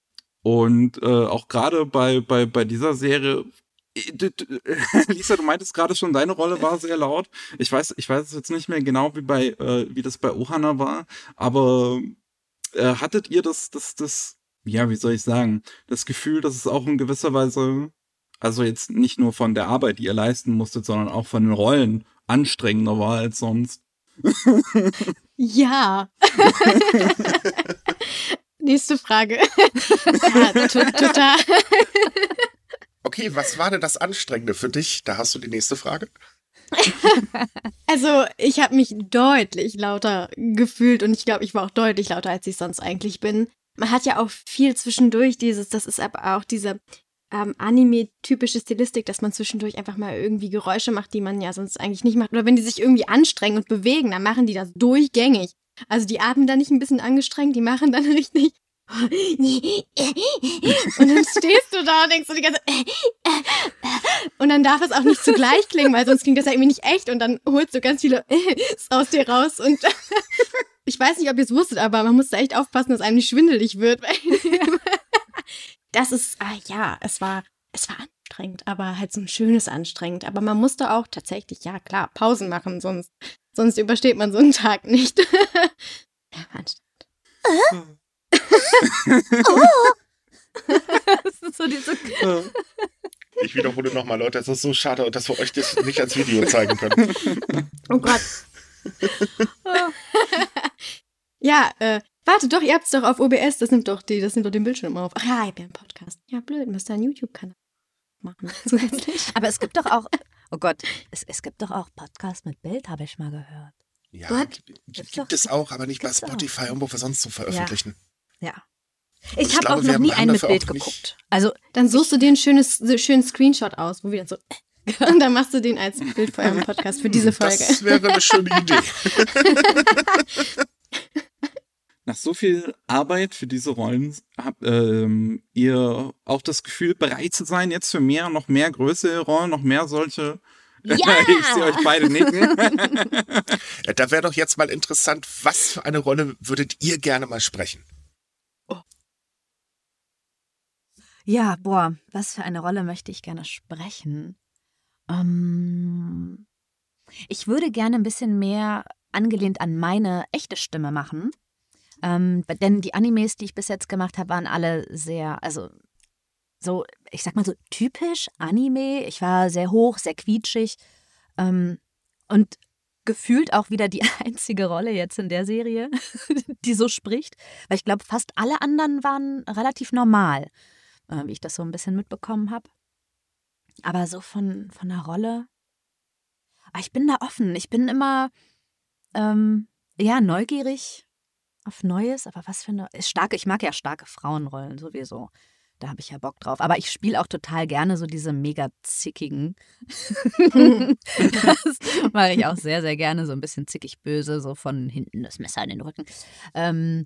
Und äh, auch gerade bei, bei, bei dieser Serie, äh, Lisa, du meintest gerade schon, deine Rolle war sehr laut. Ich weiß, ich weiß jetzt nicht mehr genau, wie bei, äh, wie das bei Ohana war, aber äh, hattet ihr das, das, das, ja, wie soll ich sagen, das Gefühl, dass es auch in gewisser Weise, also jetzt nicht nur von der Arbeit, die ihr leisten musstet, sondern auch von den Rollen anstrengender war als sonst? Ja. Nächste Frage. ja, to total. Okay, was war denn das Anstrengende für dich? Da hast du die nächste Frage. Also, ich habe mich deutlich lauter gefühlt und ich glaube, ich war auch deutlich lauter, als ich sonst eigentlich bin. Man hat ja auch viel zwischendurch dieses, das ist aber auch diese ähm, Anime-typische Stilistik, dass man zwischendurch einfach mal irgendwie Geräusche macht, die man ja sonst eigentlich nicht macht. Oder wenn die sich irgendwie anstrengen und bewegen, dann machen die das durchgängig. Also die atmen dann nicht ein bisschen angestrengt, die machen dann richtig. Und dann stehst du da und denkst so die ganze und dann darf es auch nicht zugleich klingen, weil sonst klingt das ja irgendwie nicht echt und dann holst du ganz viele aus dir raus und ich weiß nicht, ob ihr es wusstet, aber man muss da echt aufpassen, dass einem nicht schwindelig wird. Das ist, ah ja, es war, es war anstrengend, aber halt so ein schönes anstrengend. Aber man musste auch tatsächlich, ja klar, Pausen machen, sonst, sonst übersteht man so einen Tag nicht. ja, anstrengend. oh. das ist so diese Ich wiederhole nochmal, Leute, es ist so schade, dass wir euch das nicht als Video zeigen können. Oh Gott. ja, äh, warte doch, ihr habt's doch auf OBS, das nimmt doch die, das nimmt doch den Bildschirm auf. Ach ja, ich bin ein Podcast. Ja, blöd, müsst ihr einen YouTube-Kanal machen. Zusätzlich. Aber es gibt doch auch, oh Gott, es, es gibt doch auch Podcasts mit Bild, habe ich mal gehört. Ja, What? gibt, gibt es auch, aber nicht bei. Spotify und wo wir sonst zu veröffentlichen. Ja. Und Ich ich habe auch noch nie einen mit Bild geguckt. Also, Dann suchst du dir einen schönes, so schönen Screenshot aus, wo wir dann so und dann machst du den als Bild für euren Podcast für diese Folge. Das wäre eine schöne Idee. Nach so viel Arbeit für diese Rollen habt ähm, ihr auch das Gefühl, bereit zu sein, jetzt für mehr, noch mehr größere Rollen, noch mehr solche. Ja! ich sehe euch beide nicken. Ja, Da wäre doch jetzt mal interessant, was für eine Rolle würdet ihr gerne mal sprechen? ja, boah, was für eine Rolle möchte ich gerne sprechen? Ähm, ich würde gerne ein bisschen mehr angelehnt an meine echte Stimme machen. Ähm, denn die Animes, die ich bis jetzt gemacht habe, waren alle sehr, also so, ich sag mal so typisch Anime. Ich war sehr hoch, sehr quietschig ähm, und gefühlt auch wieder die einzige Rolle jetzt in der Serie, die so spricht. Weil ich glaube, fast alle anderen waren relativ normal, äh, wie ich das so ein bisschen mitbekommen habe. Aber so von, von der Rolle. Aber ich bin da offen. Ich bin immer ähm, ja neugierig auf Neues, aber was für eine. Starke, ich mag ja starke Frauenrollen sowieso. Da habe ich ja Bock drauf. Aber ich spiele auch total gerne so diese mega zickigen. das mache ich auch sehr, sehr gerne. So ein bisschen zickig böse, so von hinten das Messer in den Rücken. Ähm,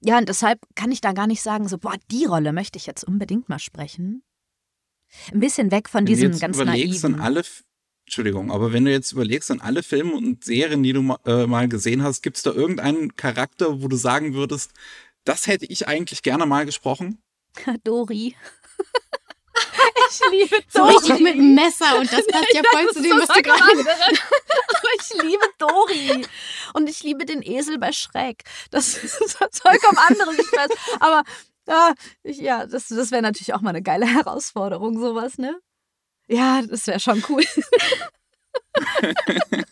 ja, und deshalb kann ich da gar nicht sagen, so, boah, die Rolle möchte ich jetzt unbedingt mal sprechen. Ein bisschen weg von Wenn diesem ganz naiven. an alle, Entschuldigung, aber wenn du jetzt überlegst an alle Filme und Serien, die du ma- äh, mal gesehen hast, gibt es da irgendeinen Charakter, wo du sagen würdest, das hätte ich eigentlich gerne mal gesprochen? Dori. ich liebe So Dori. richtig mit einem Messer und das passt ja voll zu dem, was was du gerade. Aber ich liebe Dori. Und ich liebe den Esel bei Schreck. Das ist vollkommen anderes. Ich weiß. Aber ja, ich, ja das, das wäre natürlich auch mal eine geile Herausforderung, sowas, ne? Ja, das wäre schon cool.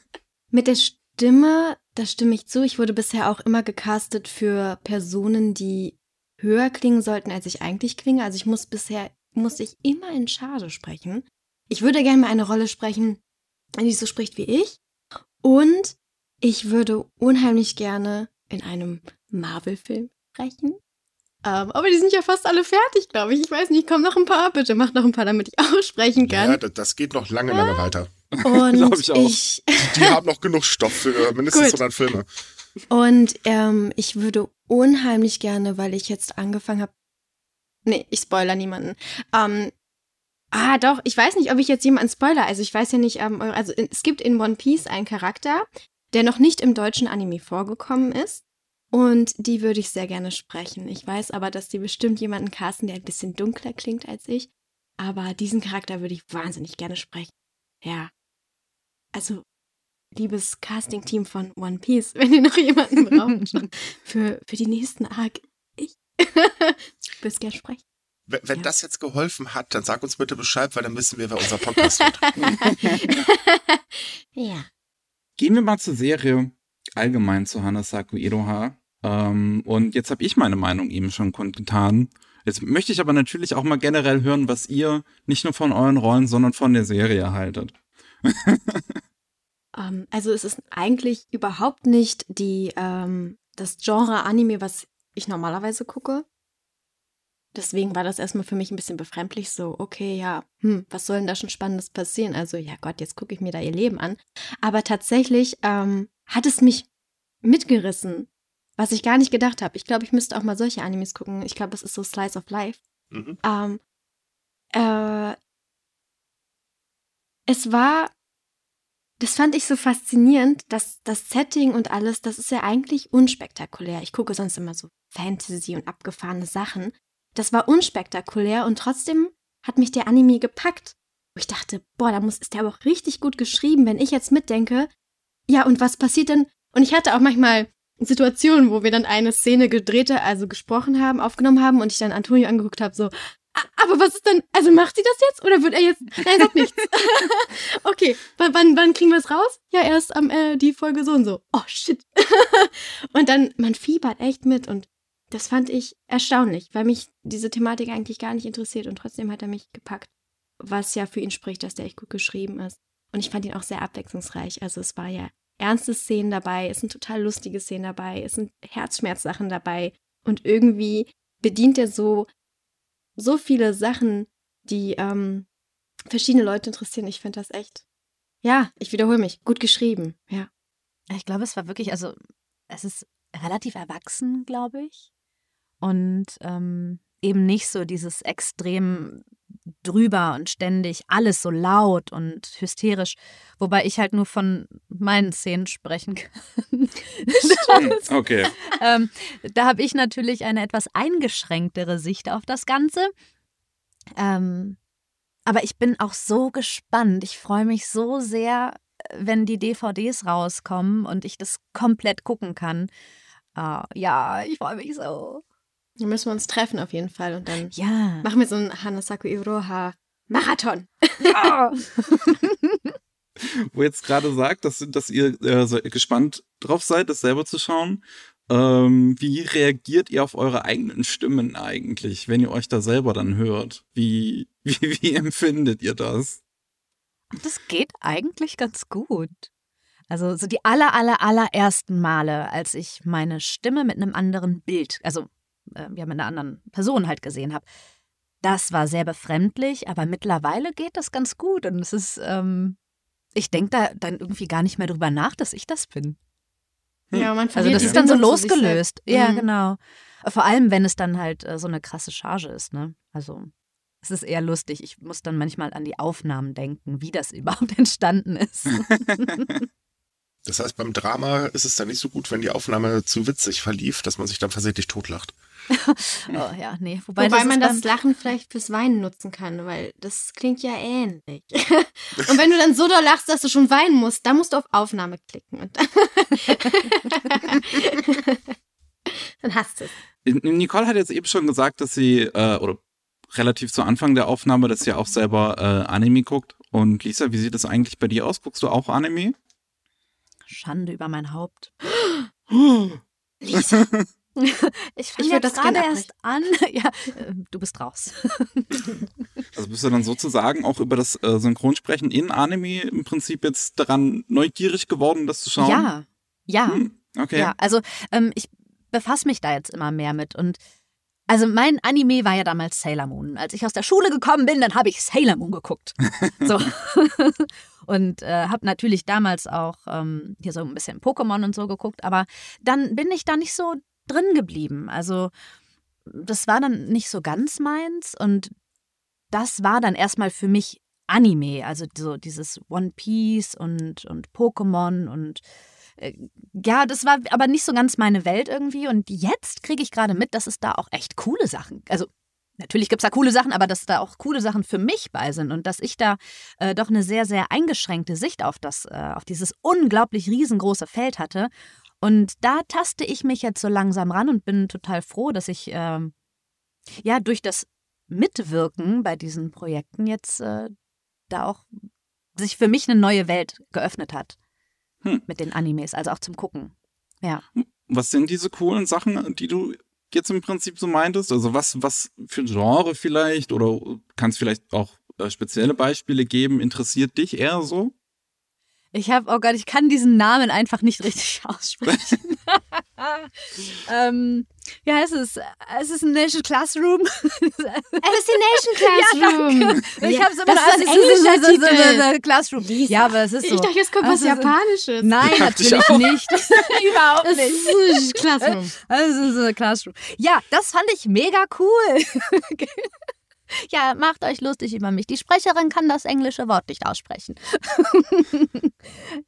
Mit der Stimme, da stimme ich zu. Ich wurde bisher auch immer gecastet für Personen, die höher klingen sollten, als ich eigentlich klinge. Also ich muss bisher, muss ich immer in Charge sprechen. Ich würde gerne mal eine Rolle sprechen, die so spricht wie ich. Und ich würde unheimlich gerne in einem Marvel-Film sprechen. Ähm, aber die sind ja fast alle fertig, glaube ich. Ich weiß nicht, kommen noch ein paar. Bitte mach noch ein paar, damit ich auch sprechen kann. Ja, das, geht noch lange, lange weiter. Und Glaub ich auch. ich, Die haben noch genug Stoff für äh, mindestens Gut. 100 Filme. Und ähm, ich würde unheimlich gerne, weil ich jetzt angefangen habe. Nee, ich spoiler niemanden. Ähm, ah, doch, ich weiß nicht, ob ich jetzt jemanden spoiler. Also ich weiß ja nicht, ähm, also es gibt in One Piece einen Charakter, der noch nicht im deutschen Anime vorgekommen ist. Und die würde ich sehr gerne sprechen. Ich weiß aber, dass die bestimmt jemanden casten, der ein bisschen dunkler klingt als ich. Aber diesen Charakter würde ich wahnsinnig gerne sprechen. Ja. Also, liebes Casting-Team von One Piece, wenn ihr noch jemanden braucht für, für die nächsten Arc, ich ich würde es gerne sprechen. Wenn, wenn Ja. das jetzt geholfen hat, dann sag uns bitte Bescheid, weil dann wissen wir, wer unser Podcast wird. ja. Gehen wir mal zur Serie allgemein zu Hanasaku Edoha. Ähm, und jetzt habe ich meine Meinung eben schon kundgetan. Jetzt möchte ich aber natürlich auch mal generell hören, was ihr nicht nur von euren Rollen, sondern von der Serie haltet. Ähm, also es ist eigentlich überhaupt nicht die, ähm, das Genre Anime, was ich normalerweise gucke. Deswegen war das erstmal für mich ein bisschen befremdlich, so, okay, ja, hm, was soll denn da schon Spannendes passieren? Also, ja Gott, jetzt gucke ich mir da ihr Leben an. Aber tatsächlich ähm, hat es mich mitgerissen, was ich gar nicht gedacht habe. Ich glaube, ich müsste auch mal solche Animes gucken. Ich glaube, das ist so Slice of Life. Mhm. Ähm, äh, es war, das fand ich so faszinierend, dass das Setting und alles, das ist ja eigentlich unspektakulär. Ich gucke sonst immer so Fantasy und abgefahrene Sachen. Das war unspektakulär und trotzdem hat mich der Anime gepackt. Wo ich dachte, boah, da muss, ist der aber auch richtig gut geschrieben, wenn ich jetzt mitdenke. Ja, und was passiert denn? Und ich hatte auch manchmal Situationen, wo wir dann eine Szene gedreht, also gesprochen haben, aufgenommen haben und ich dann Antonio angeguckt habe, so, "Ah, aber was ist denn, also macht sie das jetzt oder wird er jetzt, nein, sagt nichts. okay, wann, wann, wann kriegen wir es raus? Ja, erst am, äh, die Folge so und so. Oh, shit. und dann, man fiebert echt mit und das fand ich erstaunlich, weil mich diese Thematik eigentlich gar nicht interessiert und trotzdem hat er mich gepackt, was ja für ihn spricht, dass der echt gut geschrieben ist. Und ich fand ihn auch sehr abwechslungsreich. Also es war ja ernste Szenen dabei, es sind total lustige Szenen dabei, es sind Herzschmerzsachen dabei und irgendwie bedient er so so viele Sachen, die ähm, verschiedene Leute interessieren. Ich finde das echt. Ja, ich wiederhole mich. Gut geschrieben. Ja. Ich glaube, es war wirklich, also es ist relativ erwachsen, glaube ich. Und ähm, eben nicht so dieses extrem drüber und ständig alles so laut und hysterisch, wobei ich halt nur von meinen Szenen sprechen kann. Das- Okay. ähm, da habe ich natürlich eine etwas eingeschränktere Sicht auf das Ganze. Ähm, aber ich bin auch so gespannt. Ich freue mich so sehr, wenn die DVDs rauskommen und ich das komplett gucken kann. Uh, ja, ich freue mich so. Dann müssen wir uns treffen auf jeden Fall und dann ja. machen wir so einen Hanasaku Iroha Marathon. Ja. Wo ihr jetzt gerade sagt, dass, dass ihr äh, so gespannt drauf seid, das selber zu schauen. Ähm, wie reagiert ihr auf eure eigenen Stimmen eigentlich, wenn ihr euch da selber dann hört? Wie, wie, wie empfindet ihr das? Das geht eigentlich ganz gut. Also so die aller, aller, allerersten Male, als ich meine Stimme mit einem anderen Bild, also äh, ja, mit einer anderen Person halt gesehen habe, das war sehr befremdlich, aber mittlerweile geht das ganz gut und es ist, ähm, ich denke da dann irgendwie gar nicht mehr drüber nach, dass ich das bin. Ja, man Also das ist dann so losgelöst. Ja, Mhm. genau. Vor allem, wenn es dann halt äh, so eine krasse Charge ist, ne? Also es ist eher lustig. Ich muss dann manchmal an die Aufnahmen denken, wie das überhaupt entstanden ist. Das heißt, beim Drama ist es dann nicht so gut, wenn die Aufnahme zu witzig verlief, dass man sich dann versehentlich totlacht. oh ja, nee. Wobei, Wobei das man das Lachen vielleicht fürs Weinen nutzen kann, weil das klingt ja ähnlich. und wenn du dann so doll lachst, dass du schon weinen musst, dann musst du auf Aufnahme klicken. Und dann, dann hast du es. Nicole hat jetzt eben schon gesagt, dass sie, äh, oder relativ zu Anfang der Aufnahme, dass sie auch selber äh, Anime guckt. Und Lisa, wie sieht das eigentlich bei dir aus? Guckst du auch Anime? Schande über mein Haupt. Lisa. Ich fange ja das gerade erst an. Ja, äh, du bist raus. Also bist du dann sozusagen auch über das äh, Synchronsprechen in Anime im Prinzip jetzt daran neugierig geworden, das zu schauen? Ja, ja. Hm, okay. Ja, also ähm, ich befasse mich da jetzt immer mehr mit und also mein Anime war ja damals Sailor Moon. Als ich aus der Schule gekommen bin, dann habe ich Sailor Moon geguckt. So. und äh, habe natürlich damals auch ähm, hier so ein bisschen Pokémon und so geguckt, aber dann bin ich da nicht so drin geblieben. Also das war dann nicht so ganz meins und das war dann erstmal für mich Anime, also so dieses One Piece und, und Pokémon und äh, ja, das war aber nicht so ganz meine Welt irgendwie. Und jetzt kriege ich gerade mit, dass es da auch echt coole Sachen, also natürlich gibt es da coole Sachen, aber dass da auch coole Sachen für mich bei sind und dass ich da äh, doch eine sehr, sehr eingeschränkte Sicht auf das, äh, auf dieses unglaublich riesengroße Feld hatte. Und da taste ich mich jetzt so langsam ran und bin total froh, dass ich ähm, ja durch das Mitwirken bei diesen Projekten jetzt äh, da auch sich für mich eine neue Welt geöffnet hat Hm. mit den Animes, also auch zum Gucken. Ja. Was sind diese coolen Sachen, die du jetzt im Prinzip so meintest? Also was, was für ein Genre vielleicht oder kannst vielleicht auch äh, spezielle Beispiele geben? Interessiert dich eher so? Ich habe, oh Gott, ich kann diesen Namen einfach nicht richtig aussprechen. ähm, wie heißt es? Es ist ein Nation Classroom. Classroom. Ja, danke. Ich habe es immer Das ist ein als es ist englischer so- so- so- Classroom. Lisa. Ja, aber es ist so. Ich dachte, jetzt kommt was Also, Japanisches. Nein, natürlich nicht. Überhaupt Das nicht. ist Classroom. Also so Classroom. Ja, das fand ich mega cool. ja, macht euch lustig über mich. Die Sprecherin kann das englische Wort nicht aussprechen.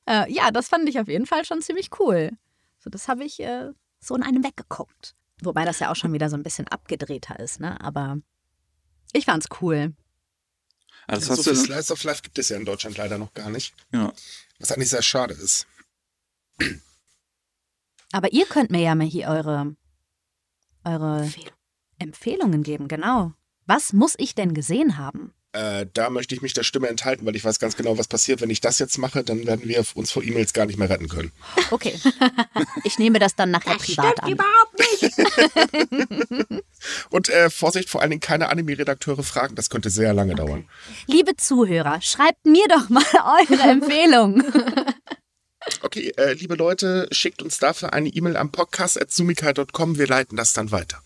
äh, ja, das fand ich auf jeden Fall schon ziemlich cool. So, das habe ich äh, so in einem weggeguckt. Wobei das ja auch schon wieder so ein bisschen abgedrehter ist, ne? Aber ich fand's cool. Also das so hast viel du Slice of Life gibt es ja in Deutschland leider noch gar nicht. ja. Was eigentlich sehr schade ist. Aber ihr könnt mir ja mal hier eure, eure Empfehlung. Empfehlungen geben, genau. Was muss ich denn gesehen haben? Äh, da möchte ich mich der Stimme enthalten, weil ich weiß ganz genau, was passiert. Wenn ich das jetzt mache, dann werden wir uns vor E-Mails gar nicht mehr retten können. Okay. Ich nehme das dann nachher privat an. überhaupt nicht. Und äh, Vorsicht, vor allen Dingen keine Anime-Redakteure fragen, das könnte sehr lange dauern. Liebe Zuhörer, schreibt mir doch mal eure Empfehlung. Okay, äh, liebe Leute, schickt uns dafür eine E-Mail am podcast.sumika.com. Wir leiten das dann weiter.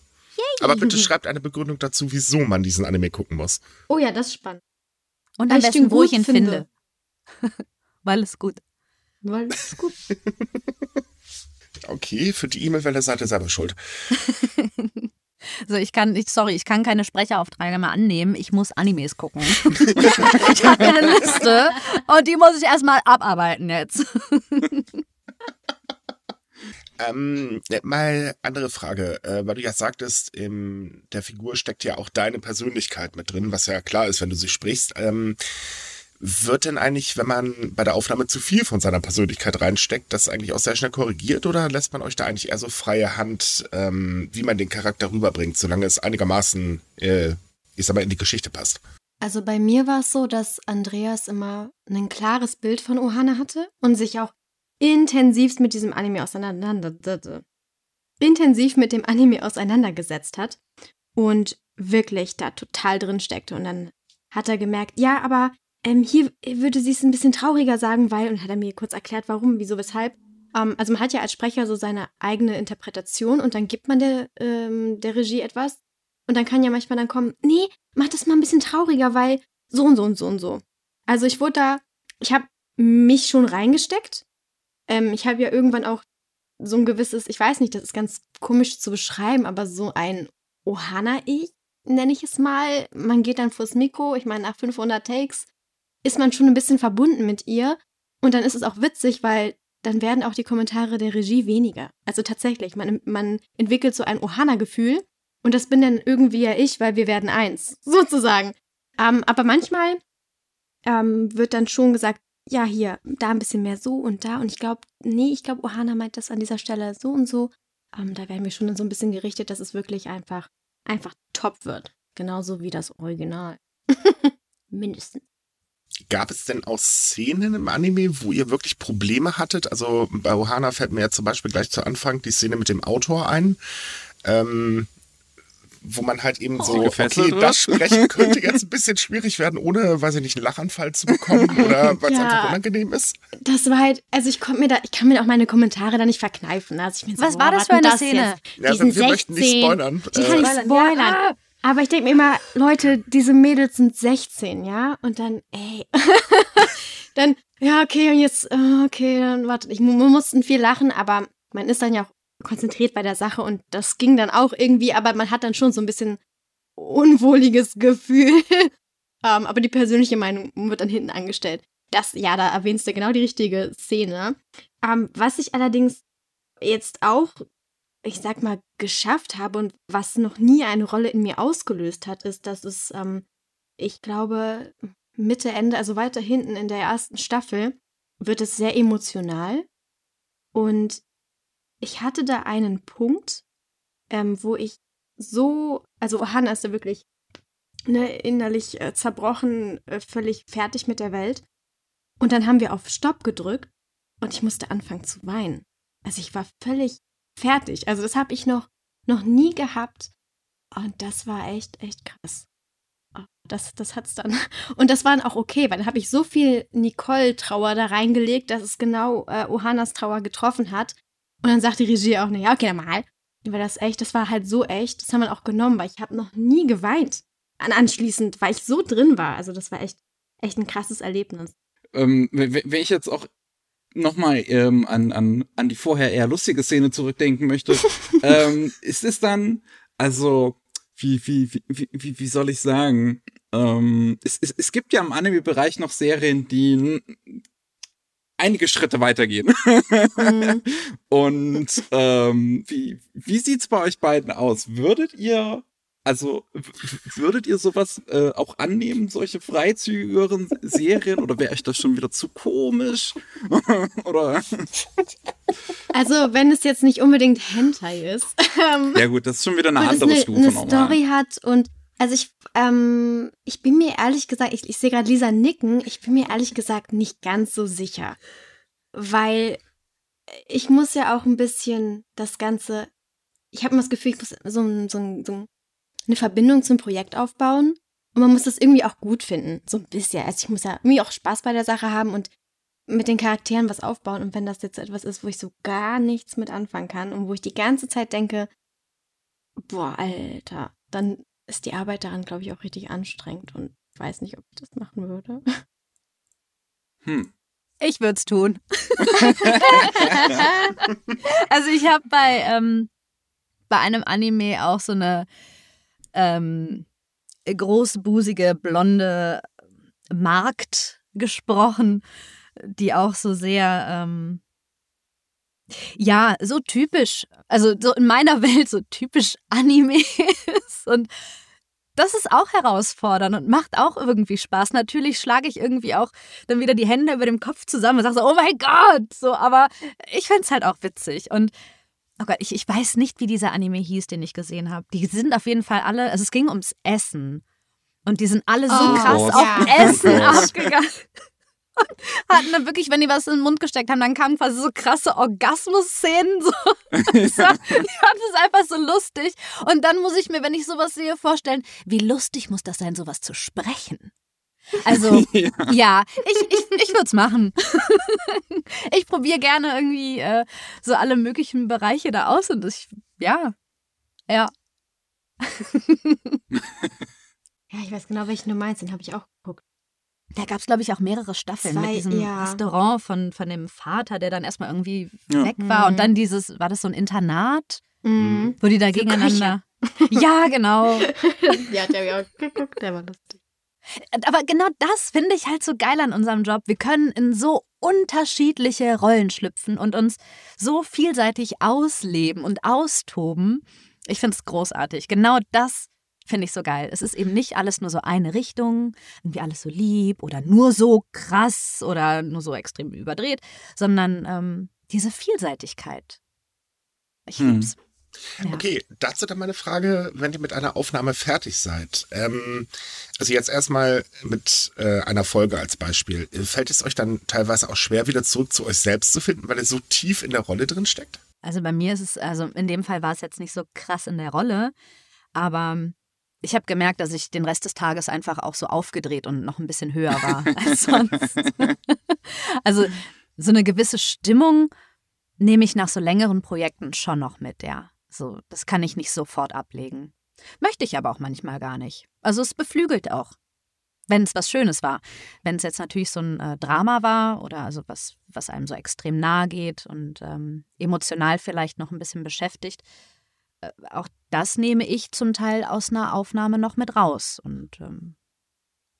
Aber bitte schreibt eine Begründung dazu, wieso man diesen Anime gucken muss. Oh ja, das ist spannend. Und am besten, wo gut ich ihn finde. finde. Weil es gut. Weil ist gut. Okay, für die E-Mail-Welle seid ihr selber schuld. So, ich kann, ich, sorry, ich kann keine Sprecheraufträge mehr annehmen. Ich muss Animes gucken. ich habe eine Liste und die muss ich erstmal abarbeiten jetzt. Ähm, mal andere Frage, äh, weil du ja sagtest, in der Figur steckt ja auch deine Persönlichkeit mit drin, was ja klar ist, wenn du sie sprichst. Ähm, wird denn eigentlich, wenn man bei der Aufnahme zu viel von seiner Persönlichkeit reinsteckt, das eigentlich auch sehr schnell korrigiert oder lässt man euch da eigentlich eher so freie Hand, ähm, wie man den Charakter rüberbringt, solange es einigermaßen, äh, ich sag mal, in die Geschichte passt? Also bei mir war es so, dass Andreas immer ein klares Bild von Ohana hatte und sich auch intensivst mit diesem Anime auseinander intensiv mit dem Anime auseinandergesetzt hat und wirklich da total drin steckte und dann hat er gemerkt, ja, aber ähm, hier würde sie es ein bisschen trauriger sagen, weil, und hat er mir kurz erklärt, warum, wieso, weshalb. Ähm, also man hat ja als Sprecher so seine eigene Interpretation und dann gibt man der, ähm, der Regie etwas. Und dann kann ja manchmal dann kommen, nee, mach das mal ein bisschen trauriger, weil so und so und so und so. Also ich wurde da, ich habe mich schon reingesteckt. Ähm, ich habe ja irgendwann auch so ein gewisses, ich weiß nicht, das ist ganz komisch zu beschreiben, aber so ein Ohana-Ich, nenne ich es mal. Man geht dann vors Mikro, ich meine, nach 500 Takes ist man schon ein bisschen verbunden mit ihr. Und dann ist es auch witzig, weil dann werden auch die Kommentare der Regie weniger. Also tatsächlich, man, man entwickelt so ein Ohana-Gefühl. Und das bin dann irgendwie ja ich, weil wir werden eins, sozusagen. Ähm, aber manchmal ähm, wird dann schon gesagt, ja, hier, da ein bisschen mehr so und da. Und ich glaube, nee, ich glaube, Ohana meint das an dieser Stelle so und so. Ähm, da werden wir schon so ein bisschen gerichtet, dass es wirklich einfach, einfach top wird. Genauso wie das Original. Mindestens. Gab es denn auch Szenen im Anime, wo ihr wirklich Probleme hattet? Also bei Ohana fällt mir ja zum Beispiel gleich zu Anfang die Szene mit dem Autor ein. Ähm, wo man halt eben so, okay, das Sprechen könnte jetzt ein bisschen schwierig werden, ohne, weiß ich nicht, einen Lachanfall zu bekommen oder weil es ja, einfach unangenehm ist. Das war halt, also ich konnte mir da, ich kann mir auch meine Kommentare da nicht verkneifen. Also ich so, was war das für eine Szene? Ja, wir 16, möchten nicht spoilern. Die kann ich äh, spoilern. Ja. Aber ich denke mir immer, Leute, diese Mädels sind 16, ja? Und dann, ey. dann, ja, okay, und jetzt, äh, okay, dann warte. Ich, wir mussten viel lachen, aber man ist dann ja auch konzentriert bei der Sache und das ging dann auch irgendwie, aber man hat dann schon so ein bisschen unwohliges Gefühl. um, ähm, aber die persönliche Meinung wird dann hinten angestellt. Das, ja, da erwähnst du genau die richtige Szene. Um, ähm, was ich allerdings jetzt auch ich sag mal, geschafft habe und was noch nie eine Rolle in mir ausgelöst hat, ist, dass es, ähm, ich glaube, Mitte, Ende, also weiter hinten in der ersten Staffel, wird es sehr emotional. Und ich hatte da einen Punkt, ähm, wo ich so, also Hannah ist ja wirklich ne, innerlich äh, zerbrochen, äh, völlig fertig mit der Welt. Und dann haben wir auf Stopp gedrückt und ich musste anfangen zu weinen. Also ich war völlig fertig. Also das habe ich noch, noch nie gehabt. Und das war echt, echt krass. Oh, das, das hat's dann. Und das war dann auch okay, weil dann habe ich so viel Nicole-Trauer da reingelegt, dass es genau äh, Ohanas Trauer getroffen hat. Und dann sagt die Regie auch, naja, okay, normal. Weil das echt, das war halt so echt, das haben wir auch genommen, weil ich habe noch nie geweint. An anschließend, weil ich so drin war. Also das war echt, echt ein krasses Erlebnis. Ähm, wenn ich jetzt auch nochmal ähm, an, an, an die vorher eher lustige Szene zurückdenken möchte, ähm, ist es dann, also, wie, wie, wie, wie, wie soll ich sagen? Ähm, es, es, es gibt ja im Anime-Bereich noch Serien, die einige Schritte weitergehen. mhm. Und ähm, wie, wie sieht's bei euch beiden aus? Würdet ihr also würdet ihr sowas äh, auch annehmen, solche freizügigeren Serien, oder wäre euch das schon wieder zu komisch? oder? Also wenn es jetzt nicht unbedingt Hentai ist. Ähm, ja gut, das ist schon wieder eine andere eine, Stufe eine. Story hat und also ich, ähm, ich bin mir ehrlich gesagt, ich, ich sehe gerade Lisa nicken, ich bin mir ehrlich gesagt nicht ganz so sicher. Weil ich muss ja auch ein bisschen das Ganze, ich habe immer das Gefühl, ich muss so, so, so eine Verbindung zum Projekt aufbauen. Und man muss das irgendwie auch gut finden. So ein bisschen. Also ich muss ja irgendwie auch Spaß bei der Sache haben und mit den Charakteren was aufbauen. Und wenn das jetzt etwas ist, wo ich so gar nichts mit anfangen kann und wo ich die ganze Zeit denke, boah, Alter, dann ist die Arbeit daran, glaube ich, auch richtig anstrengend und ich weiß nicht, ob ich das machen würde. Hm. Ich würde es tun. also ich habe bei, ähm, bei einem Anime auch so eine ähm, großbusige, blonde Markt gesprochen, die auch so sehr, ähm, Ja, so typisch. Also so in meiner Welt so typisch Anime ist. Und das ist auch herausfordernd und macht auch irgendwie Spaß. Natürlich schlage ich irgendwie auch dann wieder die Hände über dem Kopf zusammen und sage so, oh mein Gott, so, aber ich finde es halt auch witzig. Und oh Gott, ich, ich weiß nicht, wie dieser Anime hieß, den ich gesehen habe. Die sind auf jeden Fall alle, also es ging ums Essen. Und die sind alle so Oh, krass Gott. auf Ja. Essen Oh abgegangen. Und hatten dann wirklich, wenn die was in den Mund gesteckt haben, dann kamen quasi so krasse Orgasmus-Szenen. So. Das ich fand es einfach so lustig. Und dann muss ich mir, wenn ich sowas sehe, vorstellen, wie lustig muss das sein, sowas zu sprechen. Also, ja. ja, ich, ich, ich würde es machen. ich probiere gerne irgendwie äh, so alle möglichen Bereiche da aus und ich, ja, ja. Ja, ich weiß genau, welchen du meinst, den habe ich auch geguckt. Da gab es, glaube ich, auch mehrere Staffeln Zwei, mit diesem ja. Restaurant von, von dem Vater, der dann erstmal irgendwie Ja. weg war. Und Mhm. dann dieses, war das so ein Internat, Mhm. wo die da gegeneinander. Ja, genau. ja, der geguckt, der war lustig. Aber genau das finde ich halt so geil an unserem Job. Wir können in so unterschiedliche Rollen schlüpfen und uns so vielseitig ausleben und austoben. Ich finde es großartig. Genau das finde ich so geil. Es ist eben nicht alles nur so eine Richtung, irgendwie alles so lieb oder nur so krass oder nur so extrem überdreht, sondern ähm, diese Vielseitigkeit. Ich Hm. lieb's. Ja. Okay, dazu dann meine Frage, wenn ihr mit einer Aufnahme fertig seid. Ähm, also jetzt erstmal mit äh, einer Folge als Beispiel. Fällt es euch dann teilweise auch schwer, wieder zurück zu euch selbst zu finden, weil ihr so tief in der Rolle drin steckt? Also bei mir ist es, also in dem Fall war es jetzt nicht so krass in der Rolle, aber ich habe gemerkt, dass ich den Rest des Tages einfach auch so aufgedreht und noch ein bisschen höher war als sonst. also so eine gewisse Stimmung nehme ich nach so längeren Projekten schon noch mit, ja. So, das kann ich nicht sofort ablegen. Möchte ich aber auch manchmal gar nicht. Also es beflügelt auch. Wenn es was Schönes war. Wenn es jetzt natürlich so ein äh, Drama war oder also was, was einem so extrem nahe geht und ähm, emotional vielleicht noch ein bisschen beschäftigt, auch das nehme ich zum Teil aus einer Aufnahme noch mit raus und ähm,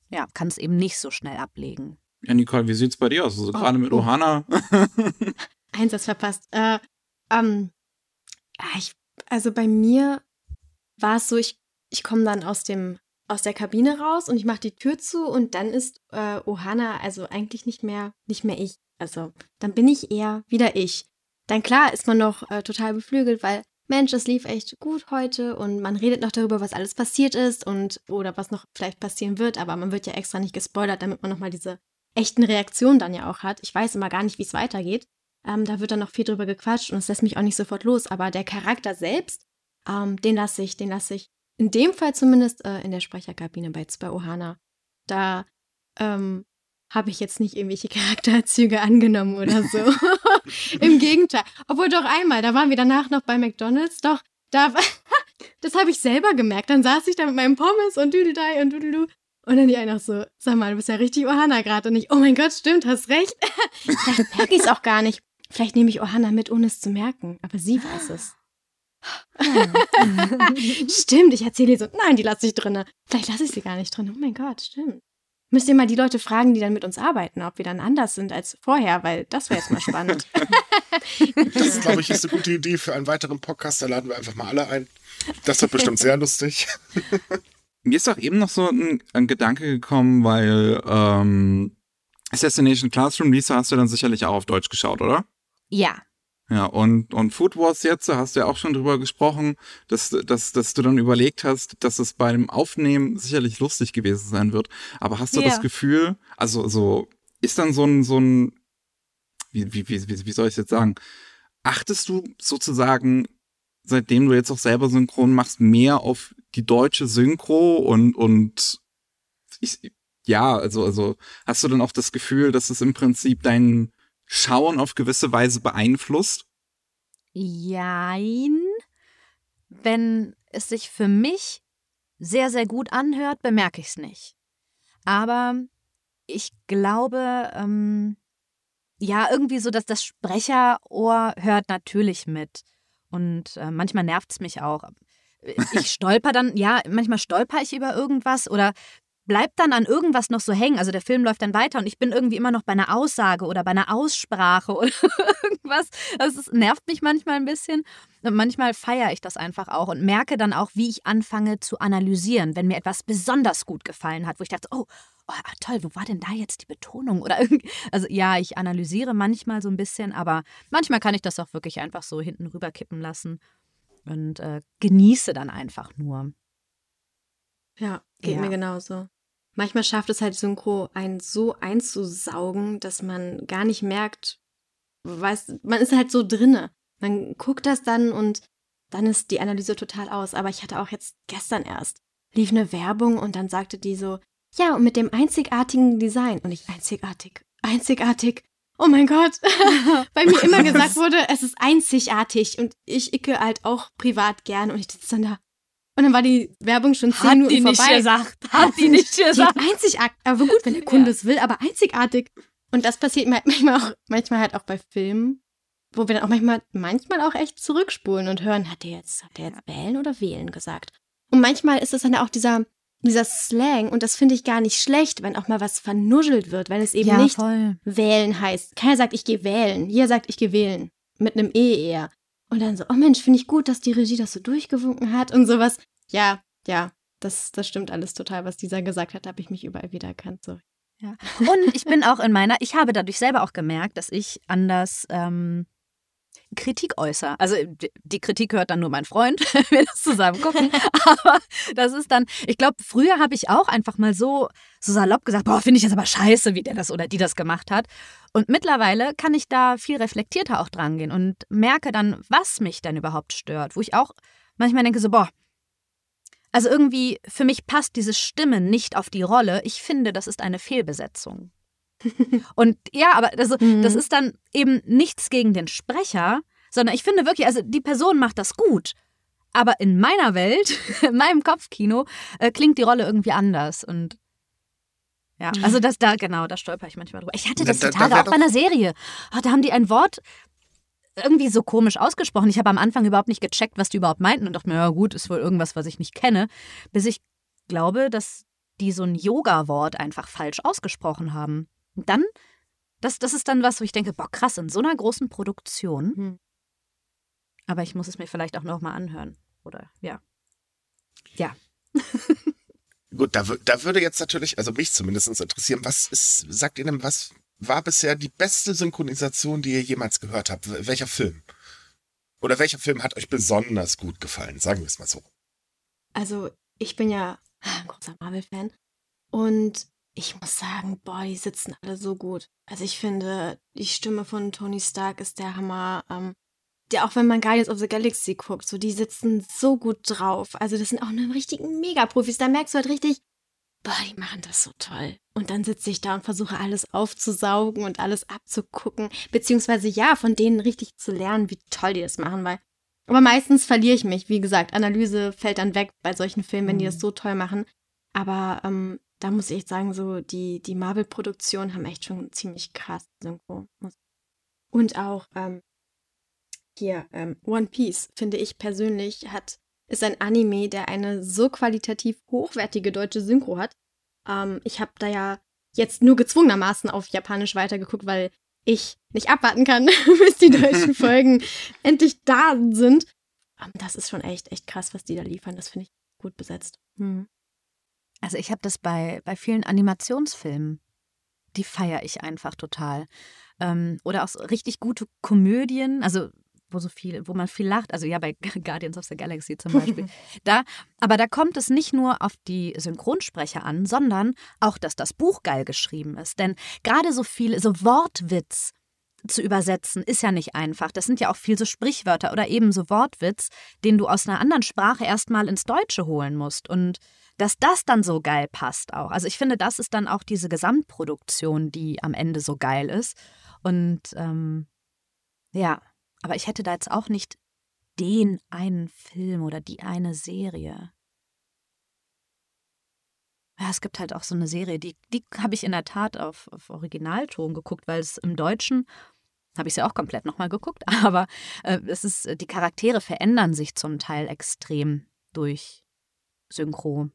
ja, kann es eben nicht so schnell ablegen. Ja, Nicole, wie sieht's bei dir aus? Also gerade mit oh. Ohana. Einsatz verpasst. Äh, ähm, ah, ich, also bei mir war es so, ich, ich komme dann aus dem aus der Kabine raus und ich mache die Tür zu und dann ist äh, Ohana also eigentlich nicht mehr nicht mehr ich. Also dann bin ich eher wieder ich. Dann klar ist man noch äh, total beflügelt, weil Mensch, es lief echt gut heute und man redet noch darüber, was alles passiert ist und oder was noch vielleicht passieren wird, aber man wird ja extra nicht gespoilert, damit man nochmal diese echten Reaktionen dann ja auch hat. Ich weiß immer gar nicht, wie es weitergeht. Ähm, da wird dann noch viel drüber gequatscht und es lässt mich auch nicht sofort los. Aber der Charakter selbst, ähm, den lasse ich, den lasse ich in dem Fall zumindest äh, in der Sprecherkabine bei, bei Ohana. Da ähm, habe ich jetzt nicht irgendwelche Charakterzüge angenommen oder so. Im Gegenteil. Obwohl doch einmal, da waren wir danach noch bei McDonalds, doch, da, das habe ich selber gemerkt. Dann saß ich da mit meinem Pommes und Düdeldei und Düdeldu. Und dann die eine auch so, sag mal, du bist ja richtig Ohana gerade. Und ich, oh mein Gott, stimmt, hast recht. Vielleicht merke ich es auch gar nicht. Vielleicht nehme ich Ohana mit, ohne es zu merken. Aber sie weiß es. stimmt, ich erzähle ihr so, nein, die lasse ich drinne. Vielleicht lasse ich sie gar nicht drin. Oh mein Gott, stimmt. Müsst ihr mal die Leute fragen, die dann mit uns arbeiten, ob wir dann anders sind als vorher, weil das wäre jetzt mal spannend. Das, glaube ich, ist eine gute Idee für einen weiteren Podcast. Da laden wir einfach mal alle ein. Das wird bestimmt sehr lustig. Mir ist auch eben noch so ein, ein Gedanke gekommen, weil ähm, Assassination Classroom, Lisa, hast du dann sicherlich auch auf Deutsch geschaut, oder? Ja, Ja, und, und Food Wars jetzt, da hast du ja auch schon drüber gesprochen, dass, dass, dass du dann überlegt hast, dass es bei dem Aufnehmen sicherlich lustig gewesen sein wird. Aber hast du Ja. das Gefühl, also so, ist dann so ein, so ein, wie, wie, wie, wie soll ich jetzt sagen, achtest du sozusagen, seitdem du jetzt auch selber synchron machst, mehr auf die deutsche Synchro und, und ich, ja, also, also hast du dann auch das Gefühl, dass es im Prinzip dein Schauen auf gewisse Weise beeinflusst? Jein. Wenn es sich für mich sehr, sehr gut anhört, bemerke ich es nicht. Aber ich glaube, ähm, ja, irgendwie so, dass das Sprecherohr hört natürlich mit. Und äh, manchmal nervt es mich auch. Ich stolper dann, ja, manchmal stolper ich über irgendwas oder bleibt dann an irgendwas noch so hängen. Also der Film läuft dann weiter und ich bin irgendwie immer noch bei einer Aussage oder bei einer Aussprache oder irgendwas. Das ist, nervt mich manchmal ein bisschen. Und manchmal feiere ich das einfach auch und merke dann auch, wie ich anfange zu analysieren, wenn mir etwas besonders gut gefallen hat, wo ich dachte, oh, oh toll, wo war denn da jetzt die Betonung? Oder. Also ja, ich analysiere manchmal so ein bisschen, aber manchmal kann ich das auch wirklich einfach so hinten rüber kippen lassen und äh, genieße dann einfach nur. Ja, geht ja. mir genauso. Manchmal schafft es halt Synchro, einen so einzusaugen, dass man gar nicht merkt, weiß, man ist halt so drinne. Man guckt das dann und dann ist die Analyse total aus. Aber ich hatte auch jetzt gestern erst, lief eine Werbung und dann sagte die so, ja, und mit dem einzigartigen Design. Und ich, einzigartig, einzigartig. Oh mein Gott, weil mir immer gesagt wurde, es ist einzigartig und ich icke halt auch privat gern und ich sitze dann da. Und dann war die Werbung schon zehn Hat Minuten die nicht vorbei. gesagt. Hat die nicht gesagt. Einzigartig, aber gut, wenn der Kunde es will, aber einzigartig. Und das passiert mir halt manchmal auch, manchmal halt auch bei Filmen, wo wir dann auch manchmal, manchmal auch echt zurückspulen und hören, hat der jetzt, hat der jetzt wählen oder wählen gesagt? Und manchmal ist es dann auch dieser, dieser Slang und das finde ich gar nicht schlecht, wenn auch mal was vernuschelt wird, wenn es eben ja, nicht voll. wählen heißt. Keiner sagt, ich gehe wählen. Jeder sagt, ich gehe wählen. Mit einem E eher. Und dann so, oh Mensch, finde ich gut, dass die Regie das so durchgewunken hat und sowas. Ja, ja, das, das stimmt alles total, was dieser gesagt hat. Da habe ich mich überall wiedererkannt. So. Ja. Und ich bin auch in meiner, ich habe dadurch selber auch gemerkt, dass ich anders ähm, Kritik äußere. Also die Kritik hört dann nur mein Freund, wenn wir das zusammen gucken. Aber das ist dann, ich glaube, früher habe ich auch einfach mal so, so salopp gesagt, boah, finde ich das aber scheiße, wie der das oder die das gemacht hat. Und mittlerweile kann ich da viel reflektierter auch dran gehen und merke dann, was mich denn überhaupt stört. Wo ich auch manchmal denke so, boah, also irgendwie, für mich passt diese Stimme nicht auf die Rolle. Ich finde, das ist eine Fehlbesetzung. Und ja, aber das, mhm. das ist dann eben nichts gegen den Sprecher, sondern ich finde wirklich, also die Person macht das gut. Aber in meiner Welt, in meinem Kopfkino, äh, klingt die Rolle irgendwie anders. Und ja, also das da, genau, da stolper ich manchmal drüber. Ich hatte das da, die Tage auch bei einer Serie. Oh, da haben die ein Wort irgendwie so komisch ausgesprochen. Ich habe am Anfang überhaupt nicht gecheckt, was die überhaupt meinten und dachte mir, ja gut, ist wohl irgendwas, was ich nicht kenne, bis ich glaube, dass die so ein Yoga-Wort einfach falsch ausgesprochen haben. Und dann, das, das ist dann was, wo ich denke, boah, krass, in so einer großen Produktion. Hm. Aber ich muss es mir vielleicht auch nochmal anhören. Oder ja. Ja. Gut, da, da würde jetzt natürlich, also mich zumindest interessieren, was ist, sagt ihr denn, was war bisher die beste Synchronisation, die ihr jemals gehört habt? Welcher Film? Oder welcher Film hat euch besonders gut gefallen? Sagen wir es mal so. Also, ich bin ja ein großer Marvel-Fan. Und ich muss sagen, boah, die sitzen alle so gut. Also ich finde, die Stimme von Tony Stark ist der Hammer. Ähm, der, auch wenn man Guardians of the Galaxy guckt, so die sitzen so gut drauf. Also das sind auch eine richtigen Mega-Profis. Da merkst du halt richtig, boah, die machen das so toll. Und dann sitze ich da und versuche alles aufzusaugen und alles abzugucken, beziehungsweise ja, von denen richtig zu lernen, wie toll die das machen, weil. Aber meistens verliere ich mich. Wie gesagt, Analyse fällt dann weg bei solchen Filmen, wenn die das mhm. so toll machen. Aber ähm, da muss ich sagen, so die, die Marvel-Produktionen haben echt schon ziemlich krass Synchro. Und auch ähm, hier ähm, One Piece, finde ich persönlich, hat ist ein Anime, der eine so qualitativ hochwertige deutsche Synchro hat. Ähm, ich habe da ja jetzt nur gezwungenermaßen auf Japanisch weitergeguckt, weil ich nicht abwarten kann, bis die deutschen Folgen endlich da sind. Ähm, das ist schon echt, echt krass, was die da liefern. Das finde ich gut besetzt. Hm. Also ich habe das bei, bei vielen Animationsfilmen. Die feiere ich einfach total. Ähm, oder auch so richtig gute Komödien. Also wo so viel, wo man viel lacht, also ja bei Guardians of the Galaxy zum Beispiel. da, aber da kommt es nicht nur auf die Synchronsprecher an, sondern auch, dass das Buch geil geschrieben ist. Denn gerade so viel, so Wortwitz zu übersetzen, ist ja nicht einfach. Das sind ja auch viel so Sprichwörter oder eben so Wortwitz, den du aus einer anderen Sprache erstmal ins Deutsche holen musst. Und dass das dann so geil passt auch. Also ich finde, das ist dann auch diese Gesamtproduktion, die am Ende so geil ist. Und ähm, ja, aber ich hätte da jetzt auch nicht den einen Film oder die eine Serie. Ja, es gibt halt auch so eine Serie, die, die habe ich in der Tat auf, auf Originalton geguckt, weil es im Deutschen habe ich es ja auch komplett nochmal geguckt, aber äh, es ist, die Charaktere verändern sich zum Teil extrem durch Synchro.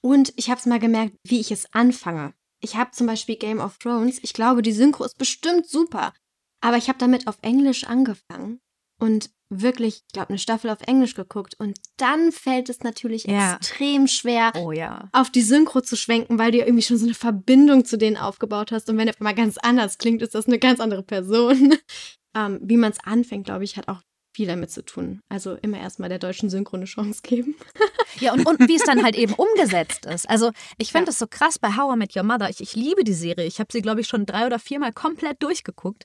Und ich habe es mal gemerkt, wie ich es anfange. Ich habe zum Beispiel Game of Thrones. Ich glaube, die Synchro ist bestimmt super. Aber ich habe damit auf Englisch angefangen und wirklich, ich glaube, eine Staffel auf Englisch geguckt. Und dann fällt es natürlich Ja. extrem schwer, Oh ja. auf die Synchro zu schwenken, weil du ja irgendwie schon so eine Verbindung zu denen aufgebaut hast. Und wenn er mal ganz anders klingt, ist das eine ganz andere Person. ähm, wie man es anfängt, glaube ich, hat auch viel damit zu tun. Also immer erstmal der deutschen Synchro eine Chance geben. Ja, und, und wie es dann halt eben umgesetzt ist. Also, ich finde Ja. das so krass bei How I Met Your Mother. Ich, ich liebe die Serie. Ich habe sie, glaube ich, schon drei oder viermal komplett durchgeguckt.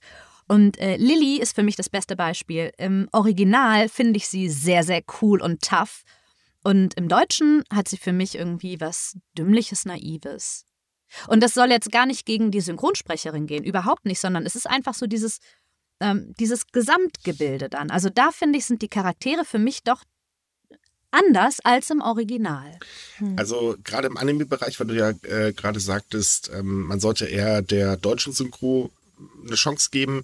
Und äh, Lily ist für mich das beste Beispiel. Im Original finde ich sie sehr, sehr cool und tough. Und im Deutschen hat sie für mich irgendwie was Dümmliches, Naives. Und das soll jetzt gar nicht gegen die Synchronsprecherin gehen, überhaupt nicht, sondern es ist einfach so dieses, ähm, dieses Gesamtgebilde dann. Also da finde ich, sind die Charaktere für mich doch anders als im Original. Also gerade im Anime-Bereich, weil du ja äh, gerade sagtest, ähm, man sollte eher der deutschen Synchro eine Chance geben.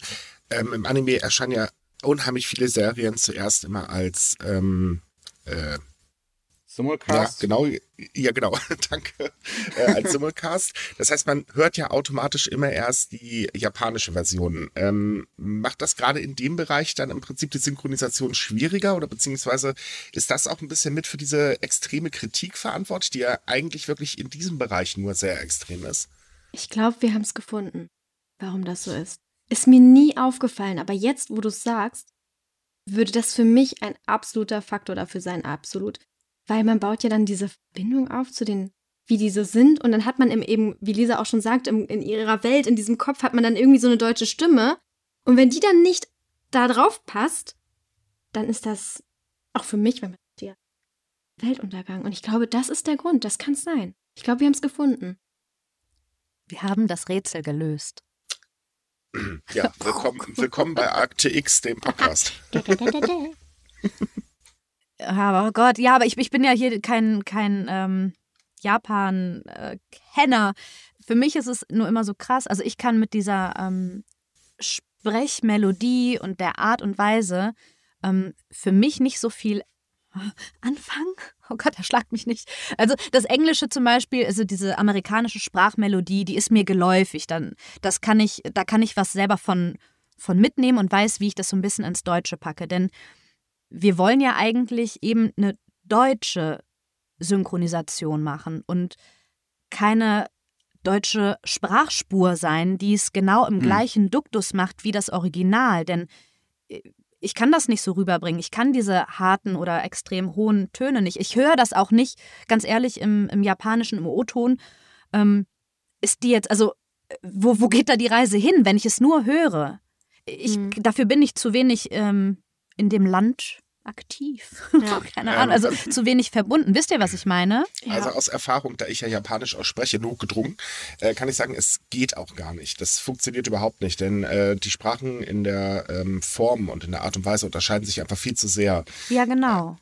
Ähm, Im Anime erscheinen ja unheimlich viele Serien zuerst immer als ähm, äh, Simulcast. Ja, genau. Ja, genau. Danke. Äh, als Simulcast. Das heißt, man hört ja automatisch immer erst die japanische Version. Ähm, macht das gerade in dem Bereich dann im Prinzip die Synchronisation schwieriger oder beziehungsweise ist das auch ein bisschen mit für diese extreme Kritik verantwortlich, die ja eigentlich wirklich in diesem Bereich nur sehr extrem ist? Ich glaube, wir haben es gefunden, warum das so ist. Ist mir nie aufgefallen, aber jetzt, wo du es sagst, würde das für mich ein absoluter Faktor dafür sein, absolut. Weil man baut ja dann diese Verbindung auf zu den, wie die so sind. Und dann hat man eben, wie Lisa auch schon sagt, im, in ihrer Welt, in diesem Kopf hat man dann irgendwie so eine deutsche Stimme. Und wenn die dann nicht da drauf passt, dann ist das auch für mich, wenn man der Weltuntergang. Und ich glaube, das ist der Grund. Das kann es sein. Ich glaube, wir haben es gefunden. Wir haben das Rätsel gelöst. Ja, willkommen, willkommen bei Akte X, dem Podcast. Aber oh Gott, ja, aber ich, ich bin ja hier kein, kein ähm, Japan-Kenner. Für mich ist es nur immer so krass. Also ich kann mit dieser ähm, Sprechmelodie und der Art und Weise ähm, für mich nicht so viel anfangen. Oh Gott, er schlagt mich nicht. Also das Englische zum Beispiel, also diese amerikanische Sprachmelodie, die ist mir geläufig. Dann, das kann ich, da kann ich was selber von, von mitnehmen und weiß, wie ich das so ein bisschen ins Deutsche packe. Denn wir wollen ja eigentlich eben eine deutsche Synchronisation machen und keine deutsche Sprachspur sein, die es genau im Hm. gleichen Duktus macht wie das Original. Denn äh, ich kann das nicht so rüberbringen. Ich kann diese harten oder extrem hohen Töne nicht. Ich höre das auch nicht, ganz ehrlich, im, im Japanischen, im O-Ton. Ähm, ist die jetzt, also, wo, wo geht da die Reise hin, wenn ich es nur höre? Ich, Mhm. Dafür bin ich zu wenig ähm, in dem Land aktiv. Ja. Keine Ahnung, also zu wenig verbunden. Wisst ihr, was ich meine? Also aus Erfahrung, da ich ja Japanisch ausspreche, notgedrungen, äh, kann ich sagen, es geht auch gar nicht. Das funktioniert überhaupt nicht, denn äh, die Sprachen in der ähm, Form und in der Art und Weise unterscheiden sich einfach viel zu sehr. Ja, genau.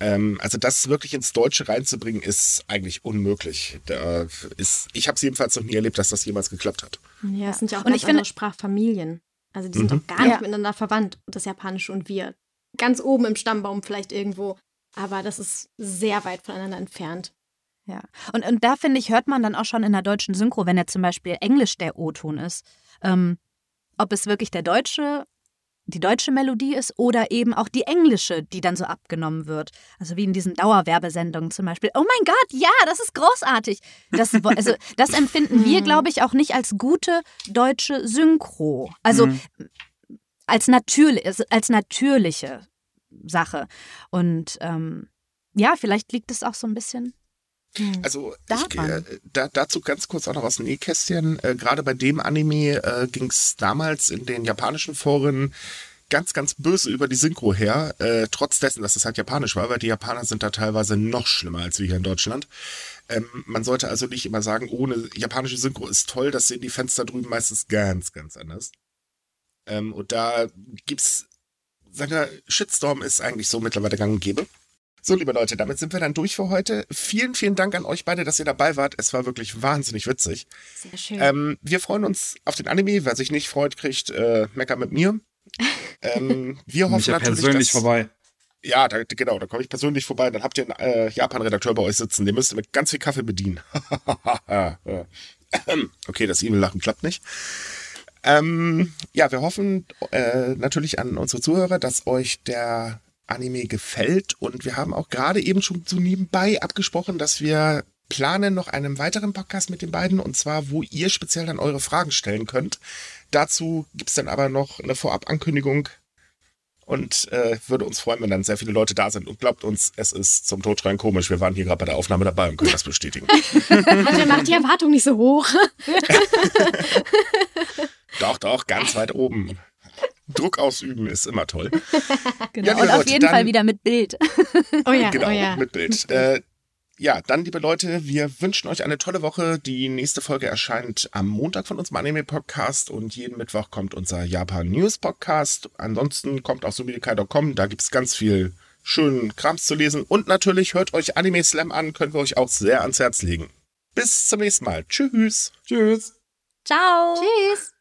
Ähm, also das wirklich ins Deutsche reinzubringen, ist eigentlich unmöglich. Da ist, ich habe es jedenfalls noch nie erlebt, dass das jemals geklappt hat. Ja, es sind ja auch Und ganz ich finde- Sprachfamilien. Also die sind Mhm. doch gar nicht Ja. miteinander verwandt, das Japanische und wir. Ganz oben im Stammbaum vielleicht irgendwo. Aber das ist sehr weit voneinander entfernt. Ja. Und, und da finde ich, hört man dann auch schon in der deutschen Synchro, wenn ja zum Beispiel Englisch der O-Ton ist, ähm, ob es wirklich der deutsche, die deutsche Melodie ist oder eben auch die englische, die dann so abgenommen wird. Also wie in diesen Dauerwerbesendungen zum Beispiel. Oh mein Gott, ja, das ist großartig. Das, also, das empfinden wir, glaube ich, auch nicht als gute deutsche Synchro. Also Mhm. Als, natürlich, als natürliche Sache. Und ähm, ja, vielleicht liegt es auch so ein bisschen. Also ich, äh, da, dazu ganz kurz auch noch aus dem Nähkästchen. Äh, Gerade bei dem Anime äh, ging es damals in den japanischen Foren ganz, ganz böse über die Synchro her, äh, trotz dessen, dass es halt japanisch war, weil die Japaner sind da teilweise noch schlimmer als wir hier in Deutschland. Ähm, man sollte also nicht immer sagen, ohne japanische Synchro ist toll, das sehen die Fenster drüben meistens ganz, ganz anders. Ähm, und da gibt's, sagen wir, Shitstorm ist eigentlich so mittlerweile gang und gäbe. So, liebe Leute, damit sind wir dann durch für heute. Vielen, vielen Dank an euch beide, dass ihr dabei wart. Es war wirklich wahnsinnig witzig. Sehr schön. Ähm, wir freuen uns auf den Anime. Wer sich nicht freut, kriegt äh, Mecker mit mir. Ähm, wir hoffen ja natürlich, persönlich dass, vorbei. Ja, da, genau, da komme ich persönlich vorbei. Dann habt ihr einen äh, Japan-Redakteur bei euch sitzen. Den müsst ihr mit ganz viel Kaffee bedienen. okay, das E-Mail-Lachen klappt nicht. Ähm, ja, wir hoffen äh, natürlich an unsere Zuhörer, dass euch der Anime gefällt. Und wir haben auch gerade eben schon so nebenbei abgesprochen, dass wir planen noch einen weiteren Podcast mit den beiden. Und zwar, wo ihr speziell dann eure Fragen stellen könnt. Dazu gibt es dann aber noch eine Vorabankündigung und äh, würde uns freuen, wenn dann sehr viele Leute da sind. Und glaubt uns, es ist zum Todschreien komisch. Wir waren hier gerade bei der Aufnahme dabei und können das bestätigen. Leute, macht die Erwartung nicht so hoch. doch, doch, ganz weit oben. Druck ausüben ist immer toll. Genau. Ja, und auf Leute, jeden Fall wieder mit Bild. Oh ja, genau, oh ja. mit Bild. Äh, ja, dann, liebe Leute, wir wünschen euch eine tolle Woche. Die nächste Folge erscheint am Montag von unserem Anime-Podcast und jeden Mittwoch kommt unser Japan-News-Podcast. Ansonsten kommt auch sumikai.com, da gibt es ganz viel schönen Krams zu lesen. Und natürlich hört euch Anime Slam an, können wir euch auch sehr ans Herz legen. Bis zum nächsten Mal. Tschüss. Tschüss. Ciao. Tschüss.